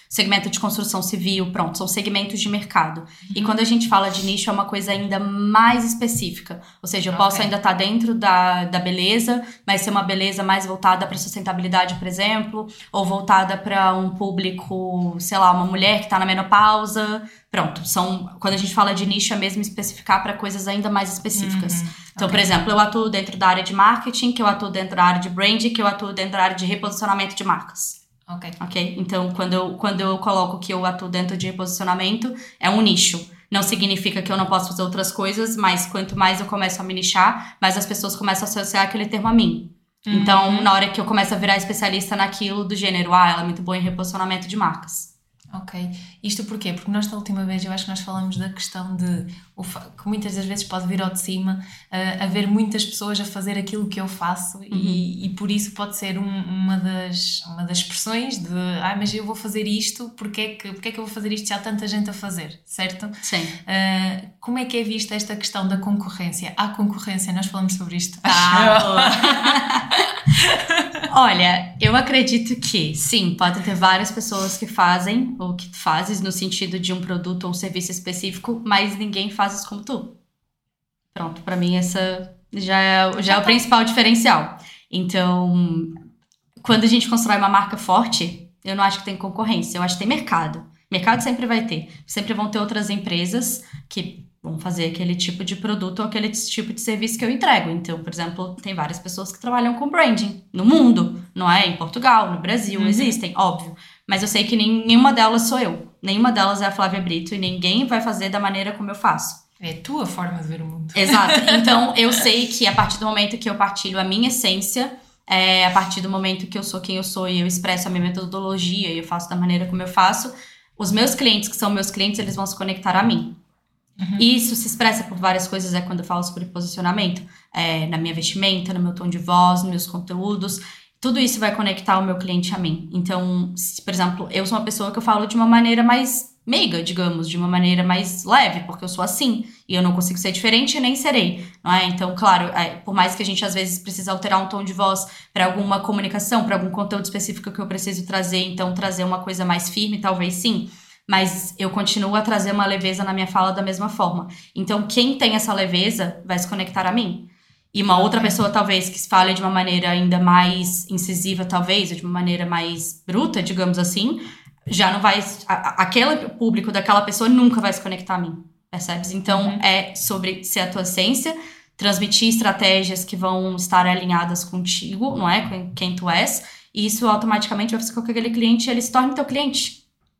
segmento de construção civil, pronto, são segmentos de mercado. Uhum. E quando a gente fala de nicho, é uma coisa ainda mais específica. Ou seja, eu okay. posso ainda estar tá dentro da, da beleza, mas ser uma beleza mais voltada para sustentabilidade, por exemplo, ou voltada para um público, sei lá, uma mulher que está na menopausa. Pronto, são quando a gente fala de nicho é mesmo especificar para coisas ainda mais específicas. Uhum. Então, okay. por exemplo, eu atuo dentro da área de marketing, que eu atuo dentro da área de branding, que eu atuo dentro da área de reposicionamento de marcas. Ok. Ok? Então, quando eu, quando eu coloco que eu atuo dentro de reposicionamento, é um nicho. Não significa que eu não posso fazer outras coisas, mas quanto mais eu começo a me nichar, mais as pessoas começam a associar aquele termo a mim. Uhum. Então, na hora que eu começo a virar especialista naquilo do gênero, ah, ela é muito boa em reposicionamento de marcas. Ok. Isto porquê? Porque nós, da última vez, eu acho que nós falamos da questão de que muitas das vezes pode vir ao de cima uh, haver muitas pessoas a fazer aquilo que eu faço uhum. e, e, por isso pode ser um, uma, das, uma das expressões de ah, mas eu vou fazer isto, porque é, que, porque é que eu vou fazer isto se há tanta gente a fazer, certo? Sim. Uh, como é que é vista esta questão da concorrência? Há concorrência, nós falamos sobre isto. Ah, Olha, eu acredito que sim, pode ter várias pessoas que fazem ou que fazes no sentido de um produto ou um serviço específico, mas ninguém faz isso como tu. Pronto, para mim essa já é, já é o principal diferencial. Então, quando a gente constrói uma marca forte, eu não acho que tem concorrência, eu acho que tem mercado. Mercado sempre vai ter. Sempre vão ter outras empresas que vão fazer aquele tipo de produto ou aquele tipo de serviço que eu entrego. Então, por exemplo, tem várias pessoas que trabalham com branding no mundo, não é? Em Portugal, no Brasil, uhum. existem, óbvio. Mas eu sei que nenhuma delas sou eu. Nenhuma delas é a Flávia Brito e ninguém vai fazer da maneira como eu faço. É tua forma de ver o mundo. Exato. Então, eu sei que a partir do momento que eu partilho a minha essência, é, a partir do momento que eu sou quem eu sou e eu expresso a minha metodologia e eu faço da maneira como eu faço, os meus clientes, que são meus clientes, eles vão se conectar a mim. Uhum. Isso se expressa por várias coisas, é quando eu falo sobre posicionamento, é, na minha vestimenta, no meu tom de voz, nos meus conteúdos. Tudo isso vai conectar o meu cliente a mim. Então, se, por exemplo, eu sou uma pessoa que eu falo de uma maneira mais meiga, digamos, de uma maneira mais leve, porque eu sou assim e eu não consigo ser diferente e nem serei, não é? Então, claro, é, por mais que a gente às vezes precise alterar um tom de voz para alguma comunicação, para algum conteúdo específico que eu preciso trazer, então trazer uma coisa mais firme, talvez sim mas eu continuo a trazer uma leveza na minha fala da mesma forma. Então, quem tem essa leveza vai se conectar a mim. E uma outra pessoa, talvez, que fale de uma maneira ainda mais incisiva, talvez, ou de uma maneira mais bruta, digamos assim, já não vai. A, aquele público daquela pessoa nunca vai se conectar a mim, percebes? Então, uhum. é sobre ser a tua essência, transmitir estratégias que vão estar alinhadas contigo, não é? Com quem tu és. E isso automaticamente vai fazer com que aquele cliente ele se torne teu cliente.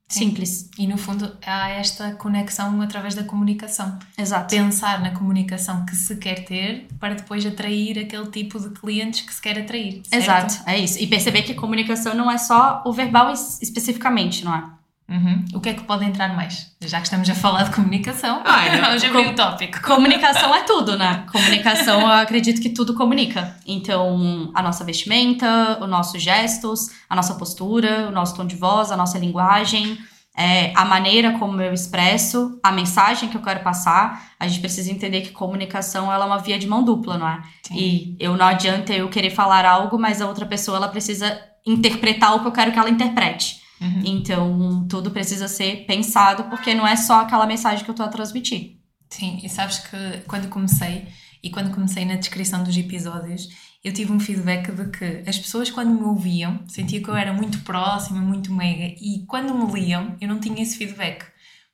Simples. E no fundo há esta conexão através da comunicação. Exato. Pensar na comunicação que se quer ter para depois atrair aquele tipo de clientes que se quer atrair. Certo? Exato, é isso. E perceber que comunicação não é só o verbal especificamente, não é? Uhum. O que é que pode entrar mais? Já que estamos a falar de comunicação, Olha, hoje abri o tópico. Comunicação é tudo, né? Comunicação, eu acredito que tudo comunica. Então, a nossa vestimenta, os nossos gestos, a nossa postura, o nosso tom de voz, a nossa linguagem, é, a maneira como eu expresso, a mensagem que eu quero passar. A gente precisa entender que comunicação ela é uma via de mão dupla, não é? Sim. E eu não adianta eu querer falar algo, mas a outra pessoa ela precisa interpretar o que eu quero que ela interprete. Uhum. Então, tudo precisa ser pensado, porque não é só aquela mensagem que eu estou a transmitir. Sim, e sabes que quando comecei, e quando comecei na descrição dos episódios, eu tive um feedback de que as pessoas, quando me ouviam, sentiam que eu era muito próxima, muito meiga, e quando me liam, eu não tinha esse feedback.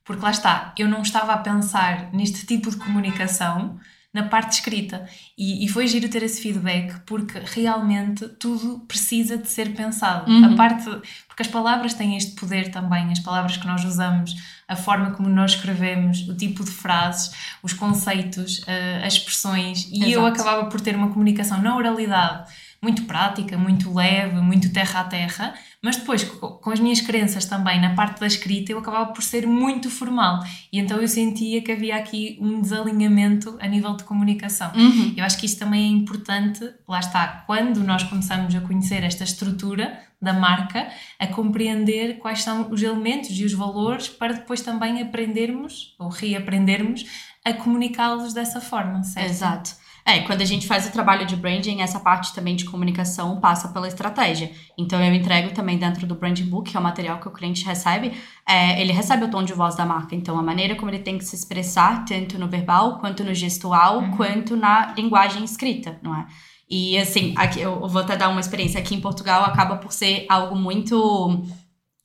Porque lá está, eu não estava a pensar neste tipo de comunicação na parte escrita. E, e, foi giro ter esse feedback, porque realmente tudo precisa de ser pensado. Uhum. A parte, porque as palavras têm este poder também, as palavras que nós usamos, a forma como nós escrevemos, o tipo de frases, os conceitos, uh, as expressões. E Exato. eu acabava por ter uma comunicação na oralidade muito prática, muito leve, muito terra a terra, mas depois com as minhas crenças também na parte da escrita eu acabava por ser muito formal e então eu sentia que havia aqui um desalinhamento a nível de comunicação. Uhum. Eu acho que isso também é importante, lá está, quando nós começamos a conhecer esta estrutura da marca, a compreender quais são os elementos e os valores para depois também aprendermos ou reaprendermos a comunicá-los dessa forma, certo? Exato. É, quando a gente faz o trabalho de branding, essa parte também de comunicação passa pela estratégia. Então, eu entrego também dentro do Branding Book, que é o material que o cliente recebe, é, ele recebe o tom de voz da marca. Então, a maneira como ele tem que se expressar, tanto no verbal, quanto no gestual, uhum. quanto na linguagem escrita, não é? E, assim, aqui, eu vou até dar uma experiência. Aqui em Portugal, acaba por ser algo muito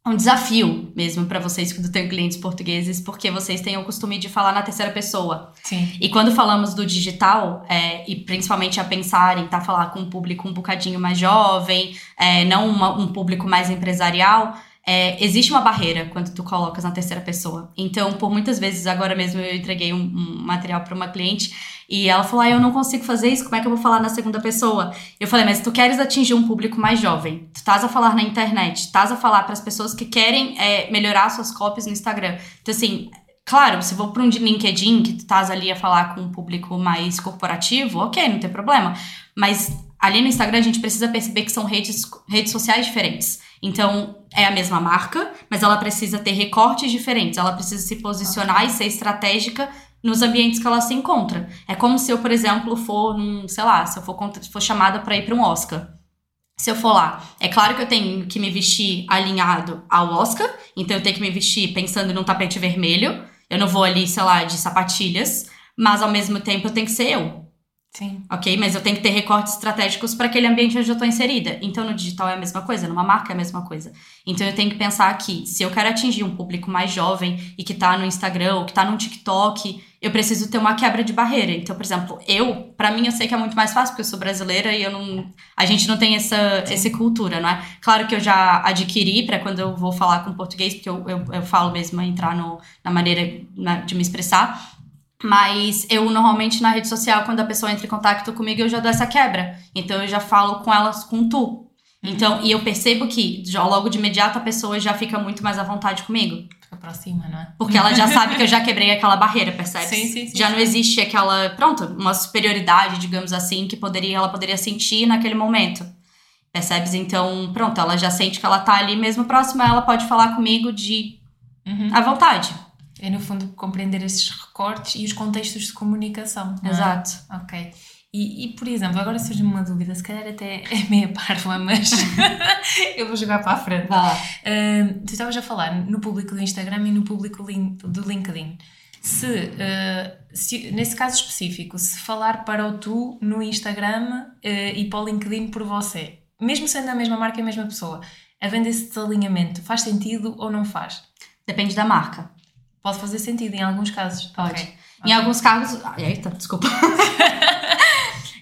um desafio mesmo para vocês quando tem clientes portugueses, porque vocês têm o costume de falar na terceira pessoa. Sim. E quando falamos do digital, é, e principalmente a pensar em tá falar com um público um bocadinho mais jovem, é, não uma, um público mais empresarial, é, existe uma barreira quando tu colocas na terceira pessoa. Então, por muitas vezes, agora mesmo eu entreguei um, um material para uma cliente e ela falou: ah, eu não consigo fazer isso, como é que eu vou falar na segunda pessoa? Eu falei, mas tu queres atingir um público mais jovem, tu estás a falar na internet, estás a falar para as pessoas que querem é, melhorar suas cópias no Instagram. Então, assim, Claro, se for para um LinkedIn que tu estás ali a falar com um público mais corporativo, ok, não tem problema. Mas ali no Instagram a gente precisa perceber que são redes, redes sociais diferentes. Então, é a mesma marca, mas ela precisa ter recortes diferentes, ela precisa se posicionar e ser estratégica nos ambientes que ela se encontra. É como se eu, por exemplo, for num, sei lá, se eu for, for chamada para ir para um Oscar. Se eu for lá, é claro que eu tenho que me vestir alinhado ao Oscar, então eu tenho que me vestir pensando num tapete vermelho. Eu não vou ali, sei lá, de sapatilhas, mas ao mesmo tempo eu tenho que ser eu. Sim. Ok? Mas eu tenho que ter recortes estratégicos para aquele ambiente onde eu estou inserida. Então, no digital é a mesma coisa, numa marca é a mesma coisa. Então, eu tenho que pensar que se eu quero atingir um público mais jovem e que está no Instagram ou que está no TikTok, eu preciso ter uma quebra de barreira. Então, por exemplo, eu, para mim, eu sei que é muito mais fácil porque eu sou brasileira e eu não, a gente não tem essa, essa cultura, não é? Claro que eu já adquiri para quando eu vou falar com português, porque eu, eu, eu falo mesmo entrar no, na maneira de me expressar. Mas eu normalmente na rede social, quando a pessoa entra em contato comigo, eu já dou essa quebra. Então eu já falo com elas com tu. Uhum. Então, e eu percebo que já, logo de imediato a pessoa já fica muito mais à vontade comigo. Fica pra cima, não é? Porque ela já sabe que eu já quebrei aquela barreira, percebe? Sim, sim, sim. Já não existe aquela, pronto, uma superioridade, digamos assim, que poderia, ela poderia sentir naquele momento. Percebes? Então, pronto, ela já sente que ela tá ali mesmo próxima, ela pode falar comigo de uhum. à vontade. É, no fundo, compreender esses recortes e os contextos de comunicação. É? Exato. É? Ok. E, e, por exemplo, agora surge-me uma dúvida, se calhar até é meia parva, mas eu vou jogar para a frente. Uh, tu estavas a falar no público do Instagram e no público do LinkedIn. Se, uh, se, nesse caso específico, se falar para o tu no Instagram uh, e para o LinkedIn por você, mesmo sendo a mesma marca e a mesma pessoa, havendo esse desalinhamento, faz sentido ou não faz? Depende da marca. Pode fazer sentido em alguns casos. Pode. Okay. Em okay. alguns casos. Eita, desculpa.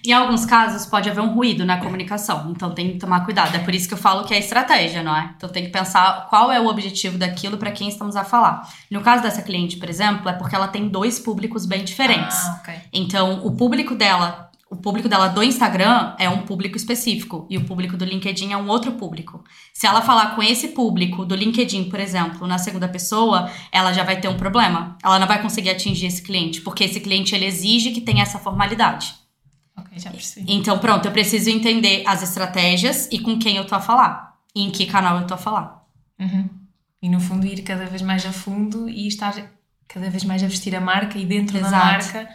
em alguns casos pode haver um ruído na comunicação, então tem que tomar cuidado. É por isso que eu falo que é estratégia, não é? Então tem que pensar qual é o objetivo daquilo para quem estamos a falar. No caso dessa cliente, por exemplo, é porque ela tem dois públicos bem diferentes. Ah, okay. Então o público dela o público dela do Instagram é um público específico e o público do LinkedIn é um outro público. Se ela falar com esse público do LinkedIn, por exemplo, na segunda pessoa, ela já vai ter um problema. Ela não vai conseguir atingir esse cliente, porque esse cliente ele exige que tenha essa formalidade. Ok, já percebi. Então, pronto, eu preciso entender as estratégias e com quem eu tô a falar. E em que canal eu tô a falar. Uhum. E no fundo ir cada vez mais a fundo e estar cada vez mais a vestir a marca e dentro Exato. da marca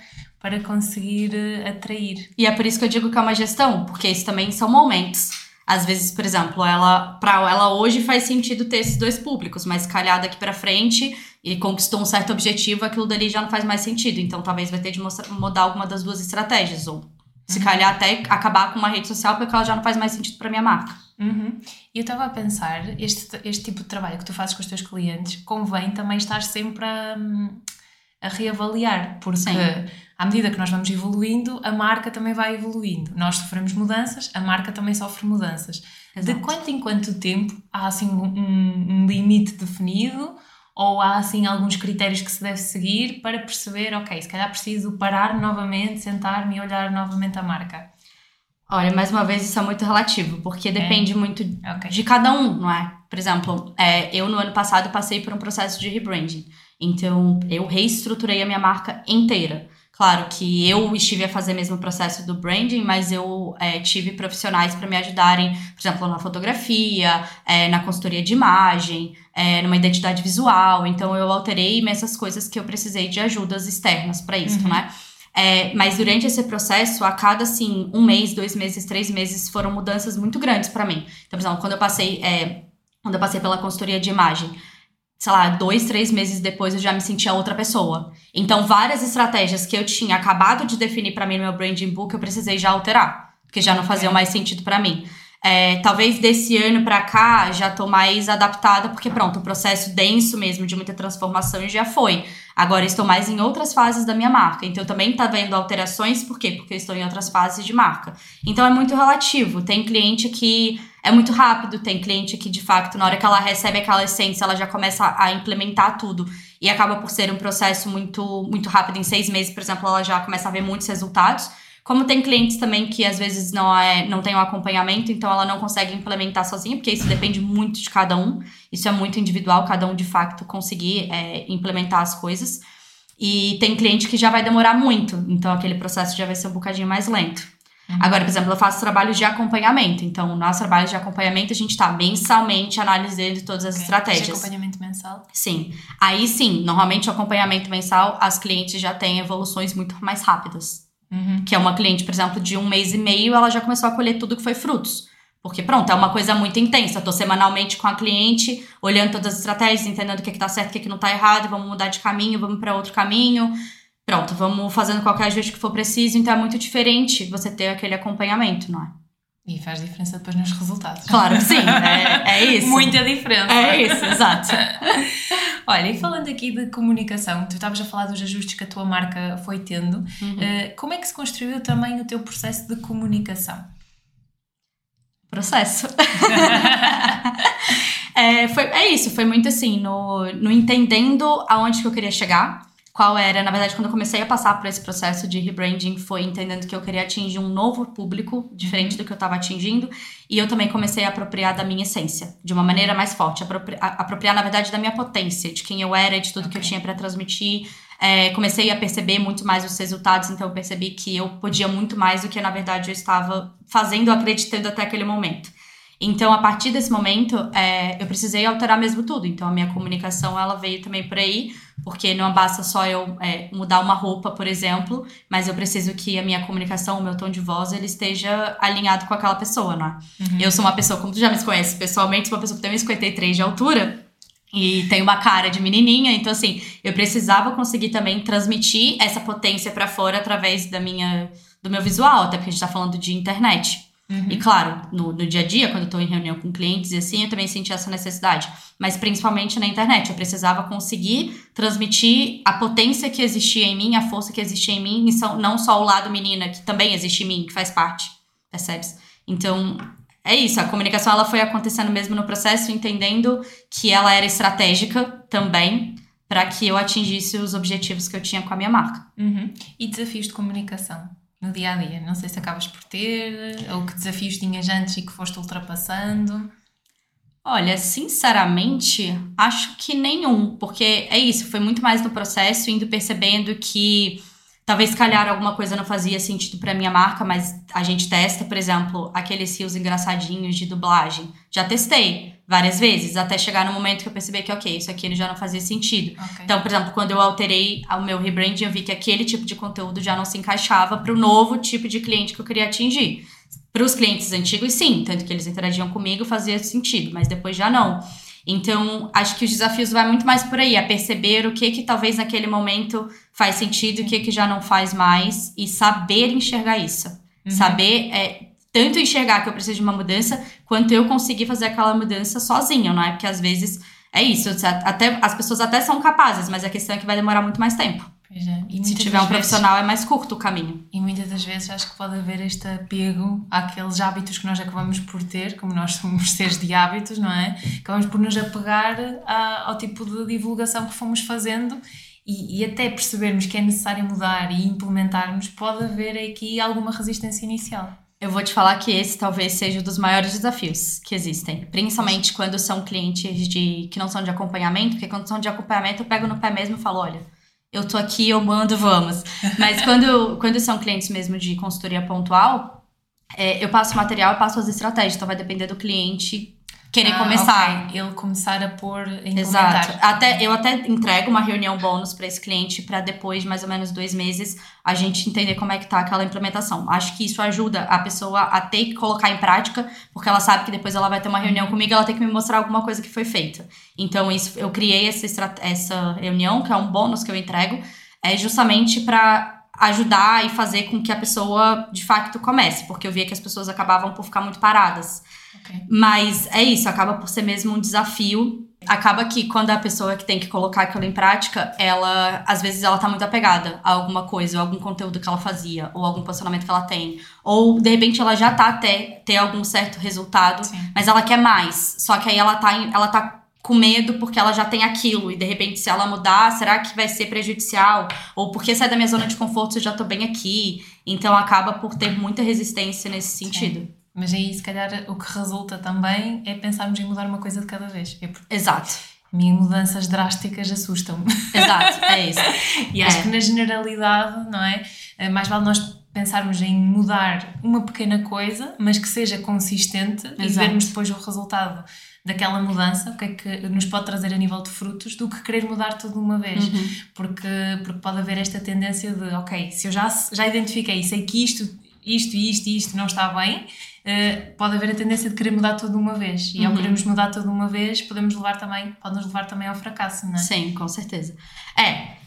para conseguir eh, atrair. E é por isso que eu digo que é uma gestão, porque isso também são momentos. Às vezes, por exemplo, ela para ela hoje faz sentido ter esses dois públicos, mas calhar daqui para frente e conquistou um certo objetivo, aquilo dali já não faz mais sentido. Então, talvez vai ter de mostrar, mudar alguma das duas estratégias ou se uhum. calhar até acabar com uma rede social porque ela já não faz mais sentido para minha marca. Uhum. E eu estava a pensar, este, este tipo de trabalho que tu fazes com os teus clientes, convém também estar sempre a, a reavaliar, porque Sim à medida que nós vamos evoluindo, a marca também vai evoluindo. Nós sofremos mudanças, a marca também sofre mudanças. Exato. De quanto em quanto tempo há assim um, um, limite definido ou há assim alguns critérios que se deve seguir para perceber, ok, se calhar preciso parar novamente, sentar-me e olhar novamente a marca? Olha, mais uma vez isso é muito relativo, porque depende é. muito okay. de cada um, não é? Por exemplo, é, eu no ano passado passei por um processo de rebranding. Então, eu reestruturei a minha marca inteira. Claro que eu estive a fazer mesmo o processo do branding, mas eu é, tive profissionais para me ajudarem, por exemplo, na fotografia, é, na consultoria de imagem, é, numa identidade visual. Então, eu alterei imensas coisas que eu precisei de ajudas externas para isso, uhum. né? É, mas durante esse processo, a cada assim, um mês, dois meses, três meses, foram mudanças muito grandes para mim. Então, por exemplo, quando eu passei, é, quando eu passei pela consultoria de imagem, sei lá, dois, três meses depois eu já me sentia outra pessoa. Então, várias estratégias que eu tinha acabado de definir para mim no meu branding book, eu precisei já alterar, porque já não faziam mais sentido para mim. É, talvez desse ano para cá já tô mais adaptada, porque pronto, o processo denso mesmo de muita transformação já foi. Agora estou mais em outras fases da minha marca. Então também tá vendo alterações, por quê? Porque eu estou em outras fases de marca. Então é muito relativo. Tem cliente que é muito rápido, tem cliente que de fato, na hora que ela recebe aquela essência, ela já começa a implementar tudo e acaba por ser um processo muito, muito rápido. Em seis meses, por exemplo, ela já começa a ver muitos resultados. Como tem clientes também que às vezes não, é, não tem um acompanhamento, então ela não consegue implementar sozinha, porque isso depende muito de cada um. Isso é muito individual, cada um de fato conseguir é, implementar as coisas. E tem cliente que já vai demorar muito, então aquele processo já vai ser um bocadinho mais lento. Uhum. Agora, por exemplo, eu faço trabalhos de acompanhamento. Então, no nosso trabalho de acompanhamento, a gente está mensalmente analisando todas as okay. estratégias. De acompanhamento mensal? Sim. Aí sim, normalmente o acompanhamento mensal, as clientes já têm evoluções muito mais rápidas. Uhum. Que é uma cliente, por exemplo, de um mês e meio, ela já começou a colher tudo que foi frutos. Porque, pronto, é uma coisa muito intensa. Eu tô semanalmente com a cliente, olhando todas as estratégias, entendendo o que, que tá certo, o que, que não tá errado, vamos mudar de caminho, vamos para outro caminho. Pronto, vamos fazendo qualquer ajuste que for preciso. Então é muito diferente você ter aquele acompanhamento, não é? E faz diferença depois nos resultados. Claro que sim, é, é isso. Muita diferença. É isso, exato. Olha, e falando aqui de comunicação, tu estavas a falar dos ajustes que a tua marca foi tendo. Uhum. Uh, como é que se construiu também o teu processo de comunicação? Processo. é, foi, é isso, foi muito assim, no, no entendendo aonde que eu queria chegar qual era, na verdade, quando eu comecei a passar por esse processo de rebranding, foi entendendo que eu queria atingir um novo público, diferente uhum. do que eu estava atingindo, e eu também comecei a apropriar da minha essência, de uma maneira mais forte, apropriar, apropriar na verdade, da minha potência, de quem eu era, de tudo okay. que eu tinha para transmitir. É, comecei a perceber muito mais os resultados, então eu percebi que eu podia muito mais do que, na verdade, eu estava fazendo, acreditando até aquele momento. Então, a partir desse momento, é, eu precisei alterar mesmo tudo. Então, a minha comunicação, ela veio também por aí, porque não basta só eu é, mudar uma roupa, por exemplo, mas eu preciso que a minha comunicação, o meu tom de voz, ele esteja alinhado com aquela pessoa, não é? Uhum. Eu sou uma pessoa, como tu já me conhece pessoalmente, sou uma pessoa que tem 1,53 de altura, e tem uma cara de menininha, então assim, eu precisava conseguir também transmitir essa potência para fora através da minha do meu visual, até porque a gente tá falando de internet. Uhum. E claro, no, no, dia a dia, quando eu tô em reunião com clientes e assim, eu também senti essa necessidade. Mas principalmente na internet, eu precisava conseguir transmitir a potência que existia em mim, a força que existia em mim, e não só o lado menina, que também existe em mim, que faz parte, percebes? Então, é isso, a comunicação ela foi acontecendo mesmo no processo, entendendo que ela era estratégica também, para que eu atingisse os objetivos que eu tinha com a minha marca. Uhum. E desafios de comunicação? No dia a dia? Não sei se acabas por ter, ou que desafios tinhas antes e que foste ultrapassando. Olha, sinceramente, acho que nenhum, porque é isso, foi muito mais no processo, indo percebendo que talvez calhar alguma coisa não fazia sentido para minha marca, mas a gente testa, por exemplo, aqueles rios engraçadinhos de dublagem. Já testei várias vezes, até chegar no momento que eu percebi que, ok, isso aqui já não fazia sentido. Okay. Então, por exemplo, quando eu alterei o meu rebranding, eu vi que aquele tipo de conteúdo já não se encaixava para o novo tipo de cliente que eu queria atingir. Para os clientes antigos, sim, tanto que eles interagiam comigo, fazia sentido, mas depois já não. Então, acho que os desafios vai muito mais por aí, a perceber o que que talvez naquele momento faz sentido, o que que já não faz mais e saber enxergar isso. Uhum. Saber é, tanto enxergar que eu preciso de uma mudança, quanto eu conseguir fazer aquela mudança sozinha, não é? Porque às vezes é isso, até, as pessoas até são capazes, mas a questão é que vai demorar muito mais tempo. Pois é. E Se tiver um profissional, vezes, é mais curto o caminho. E muitas das vezes acho que pode haver este apego àqueles hábitos que nós acabamos por ter, como nós somos seres de hábitos, não é? Acabamos por nos apegar a, ao tipo de divulgação que fomos fazendo e, e, até percebermos que é necessário mudar e implementarmos, pode haver aqui alguma resistência inicial. Eu vou te falar que esse talvez seja um dos maiores desafios que existem, principalmente quando são clientes de que não são de acompanhamento, porque quando são de acompanhamento eu pego no pé mesmo e falo, olha, eu tô aqui, eu mando, vamos. Mas quando, quando são clientes mesmo de consultoria pontual, é, eu passo material, eu passo as estratégias, então vai depender do cliente querer ah, começar. Okay. Ele começar a pôr em Exato. Até, eu até entrego uma reunião bônus para esse cliente para depois de mais ou menos dois meses a gente entender como é que tá aquela implementação. Acho que isso ajuda a pessoa a ter que colocar em prática, porque ela sabe que depois ela vai ter uma reunião comigo ela tem que me mostrar alguma coisa que foi feita. Então, isso, eu criei essa, essa reunião, que é um bônus que eu entrego, é justamente para ajudar e fazer com que a pessoa de fato comece, porque eu via que as pessoas acabavam por ficar muito paradas. Okay. Mas é isso, acaba por ser mesmo um desafio. Acaba que quando a pessoa que tem que colocar aquilo em prática, ela às vezes ela tá muito apegada a alguma coisa, ou algum conteúdo que ela fazia, ou algum posicionamento que ela tem, ou de repente ela já tá até ter algum certo resultado, Sim. mas ela quer mais. Só que aí ela tá ela tá com medo porque ela já tem aquilo e de repente se ela mudar, será que vai ser prejudicial? Ou porque sai da minha zona de conforto, eu já tô bem aqui. Então acaba por ter muita resistência nesse sentido. Sim. Mas aí, se calhar, o que resulta também é pensarmos em mudar uma coisa de cada vez. É Exato. Minhas mudanças drásticas assustam-me. Exato, é isso. e acho é. que na generalidade, não é? Eh, mais vale nós pensarmos em mudar uma pequena coisa, mas que seja consistente Exato. e vermos depois o resultado daquela mudança, o que é que nos pode trazer a nível de frutos, do que querer mudar tudo de uma vez. Uhum. Porque, porque pode haver esta tendência de, ok, se eu já, já identifiquei sei que isto, isto, isto e isto não está bem, uh, pode haver a tendência de querer mudar tudo de uma vez. E uhum. ao queremos mudar tudo de uma vez, podemos levar também, pode nos levar também ao fracasso, não é? Sim, com certeza. É,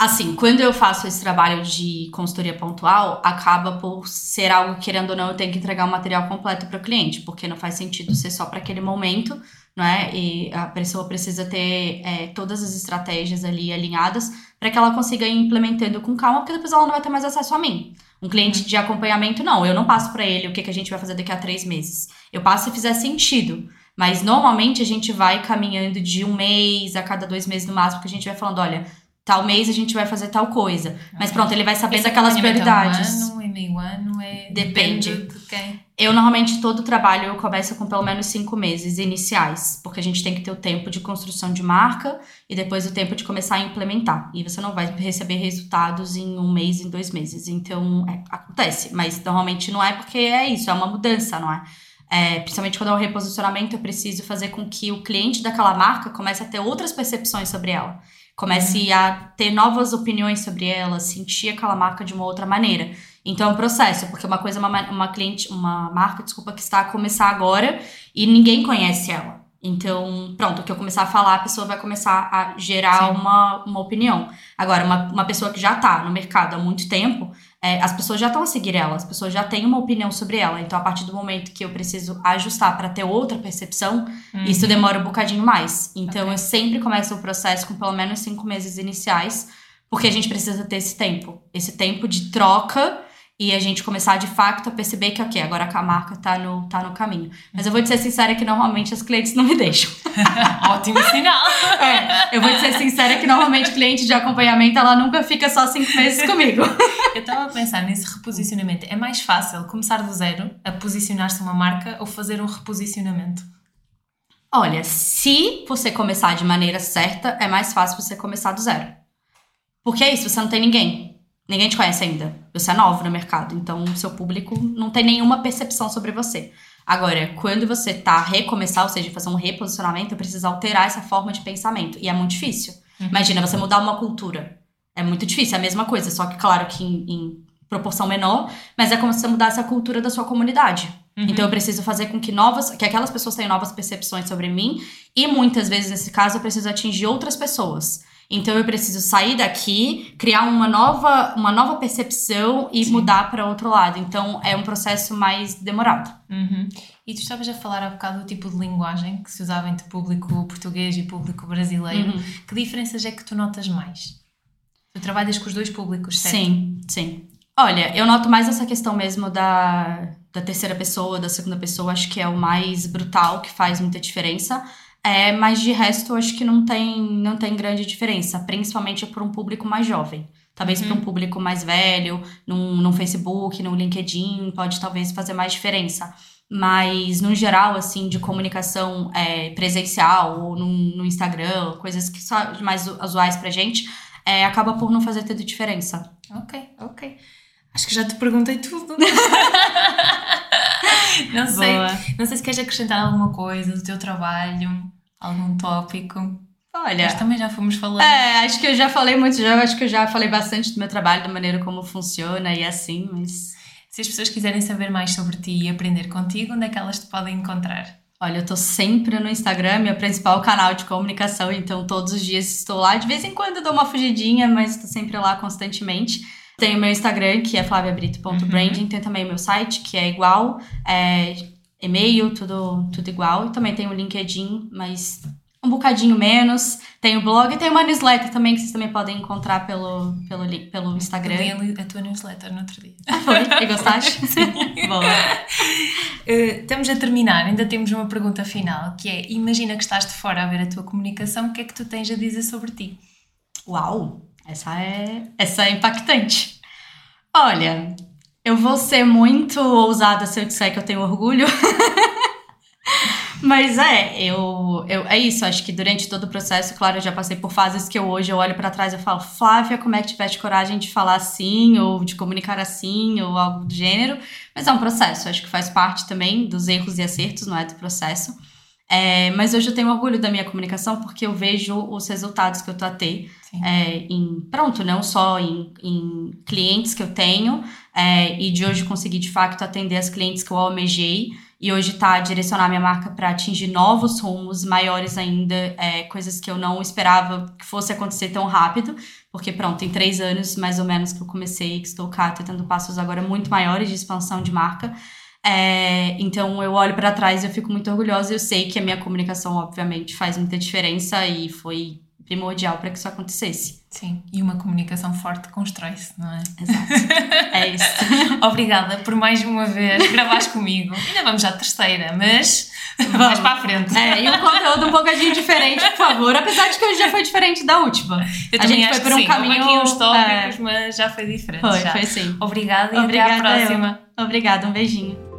Assim, quando eu faço esse trabalho de consultoria pontual, acaba por ser algo, querendo ou não, eu tenho que entregar o um material completo para o cliente, porque não faz sentido ser só para aquele momento, não é? E a pessoa precisa ter é, todas as estratégias ali alinhadas para que ela consiga ir implementando com calma, porque depois ela não vai ter mais acesso a mim. Um cliente de acompanhamento, não. Eu não passo para ele o que, que a gente vai fazer daqui a três meses. Eu passo se fizer sentido. Mas normalmente a gente vai caminhando de um mês a cada dois meses no máximo, que a gente vai falando, olha, tal mês a gente vai fazer tal coisa. Mas pronto, ele vai sabendo aquelas prioridades. É um ano, é meio ano, é... Depende. Depende de quem. Eu normalmente todo trabalho eu começo com pelo menos cinco meses iniciais, porque a gente tem que ter o tempo de construção de marca e depois o tempo de começar a implementar. E você não vai receber resultados em um mês, em dois meses. Então, é, acontece, mas normalmente não é porque é isso, é uma mudança, não é? É, principalmente quando é um reposicionamento, eu preciso fazer com que o cliente daquela marca comece a ter outras percepções sobre ela comece uhum. a ter novas opiniões sobre ela, sentir aquela marca de uma outra maneira. Então é um processo, porque uma coisa é uma, uma cliente, uma marca, desculpa, que está a começar agora e ninguém conhece ela. Então, pronto, o que eu começar a falar, a pessoa vai começar a gerar uma, uma opinião. Agora, uma, uma pessoa que já está no mercado há muito tempo, é, as pessoas já estão a seguir ela, as pessoas já têm uma opinião sobre ela. Então, a partir do momento que eu preciso ajustar para ter outra percepção, uhum. isso demora um bocadinho mais. Então, okay. eu sempre começo o processo com pelo menos cinco meses iniciais, porque a gente precisa ter esse tempo esse tempo de troca e a gente começar de fato a perceber que, ok, agora a marca tá no, tá no caminho. Mas eu vou te ser sincera que normalmente as clientes não me deixam. Ótimo sinal! É, eu vou te ser sincera que normalmente cliente de acompanhamento, ela nunca fica só cinco meses comigo. Eu estava a pensar nesse reposicionamento. É mais fácil começar do zero a posicionar-se uma marca ou fazer um reposicionamento? Olha, se você começar de maneira certa, é mais fácil você começar do zero. Porque é isso, você não tem ninguém. Ninguém te conhece ainda. Você é novo no mercado, então o seu público não tem nenhuma percepção sobre você. Agora, quando você tá a recomeçar, ou seja, fazer um reposicionamento, precisa alterar essa forma de pensamento. E é muito difícil. Uhum. Imagina você mudar uma cultura. É muito difícil, é a mesma coisa, só que, claro, que em, em proporção menor, mas é como se você mudasse a cultura da sua comunidade. Uhum. Então eu preciso fazer com que novas, que aquelas pessoas tenham novas percepções sobre mim, e muitas vezes, nesse caso, eu preciso atingir outras pessoas. Então eu preciso sair daqui, criar uma nova, uma nova percepção e Sim. mudar para outro lado. Então é um processo mais demorado. Uhum. E tu estavas a falar há bocado do tipo de linguagem que se usava entre público português e público brasileiro. Uhum. Que diferenças é que tu notas mais? Tu trabalhas com os dois públicos, certo? Sim, sim. Olha, eu noto mais essa questão mesmo da, da terceira pessoa, da segunda pessoa, acho que é o mais brutal, que faz muita diferença. É, mas de resto, acho que não tem, não tem grande diferença, principalmente para um público mais jovem. Talvez uhum. para um público mais velho, no, Facebook, no LinkedIn, pode talvez fazer mais diferença. Mas, no geral, assim, de comunicação é, presencial ou no, no, Instagram, coisas que são mais usuais pra gente, é, acaba por não fazer tanta diferença. Ok, ok. Acho que já te perguntei tudo. não sei. Boa. Não sei se queres acrescentar alguma coisa do teu trabalho, algum tópico. Olha. Mas também já fomos falando. É, acho que eu já falei muito, já, acho que eu já falei bastante do meu trabalho, da maneira como funciona e assim, mas. Se as pessoas quiserem saber mais sobre ti e aprender contigo, onde é que elas te podem encontrar? Olha, eu tô sempre no Instagram, meu principal canal de comunicação, então todos os dias estou lá. De vez em quando eu dou uma fugidinha, mas estou sempre lá constantemente. Tem o meu Instagram, que é flaviabrito.branding. Uhum. Tem também o meu site, que é igual. É, e-mail, tudo, tudo igual. E também tem o LinkedIn, mas um bocadinho menos. Tem o blog e tem uma newsletter também, que vocês também podem encontrar pelo, pelo, pelo Instagram. Eu li a tua newsletter no outro dia. Ah, foi? E gostaste? Sim. Boa. Uh, estamos a terminar, ainda temos uma pergunta final, que é, imagina que estás de fora a ver a tua comunicação, o que é que tu tens a dizer sobre ti? Uau! Essa é, essa é impactante. Olha, eu vou ser muito ousada se eu disser que eu tenho orgulho. Mas é, eu, eu é isso, acho que durante todo o processo, claro, eu já passei por fases que eu hoje eu olho para trás e falo, Flávia, como é que tiveste coragem de falar assim, ou de comunicar assim, ou algo do gênero. Mas é um processo, acho que faz parte também dos erros e acertos, não é? Do processo. É, mas hoje eu tenho orgulho da minha comunicação porque eu vejo os resultados que eu ter é, em, pronto, não só em, em clientes que eu tenho, é, e de hoje conseguir de fato atender as clientes que eu almejei e hoje tá a direcionar minha marca para atingir novos rumos maiores ainda, é, coisas que eu não esperava que fosse acontecer tão rápido, porque pronto, tem três anos mais ou menos que eu comecei, que estou cá tendo passos agora muito maiores de expansão de marca. É, então eu olho para trás e eu fico muito orgulhosa. Eu sei que a minha comunicação, obviamente, faz muita diferença e foi primordial para que isso acontecesse. Sim, e uma comunicação forte constrói-se, não é? Exato. É isso. Obrigada por mais uma vez gravares comigo. Ainda vamos à terceira, mas vamos. mais para a frente. É, e um conteúdo um bocadinho diferente, por favor. Apesar de que hoje já foi diferente da última. Eu a gente foi por um sim. caminho. aqui uns tópicos, é... mas já foi diferente. Foi, já. foi sim. Obrigada e Obrigada até à próxima. Eu. Obrigada, um beijinho.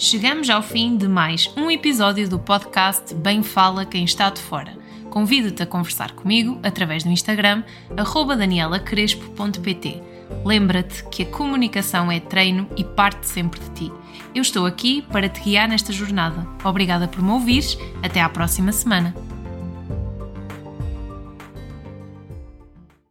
Chegamos ao fim de mais um episódio do podcast Bem Fala Quem Está de Fora. Convido-te a conversar comigo através do Instagram danielacrespo.pt. Lembra-te que a comunicação é treino e parte sempre de ti. Eu estou aqui para te guiar nesta jornada. Obrigada por me ouvires. Até à próxima semana.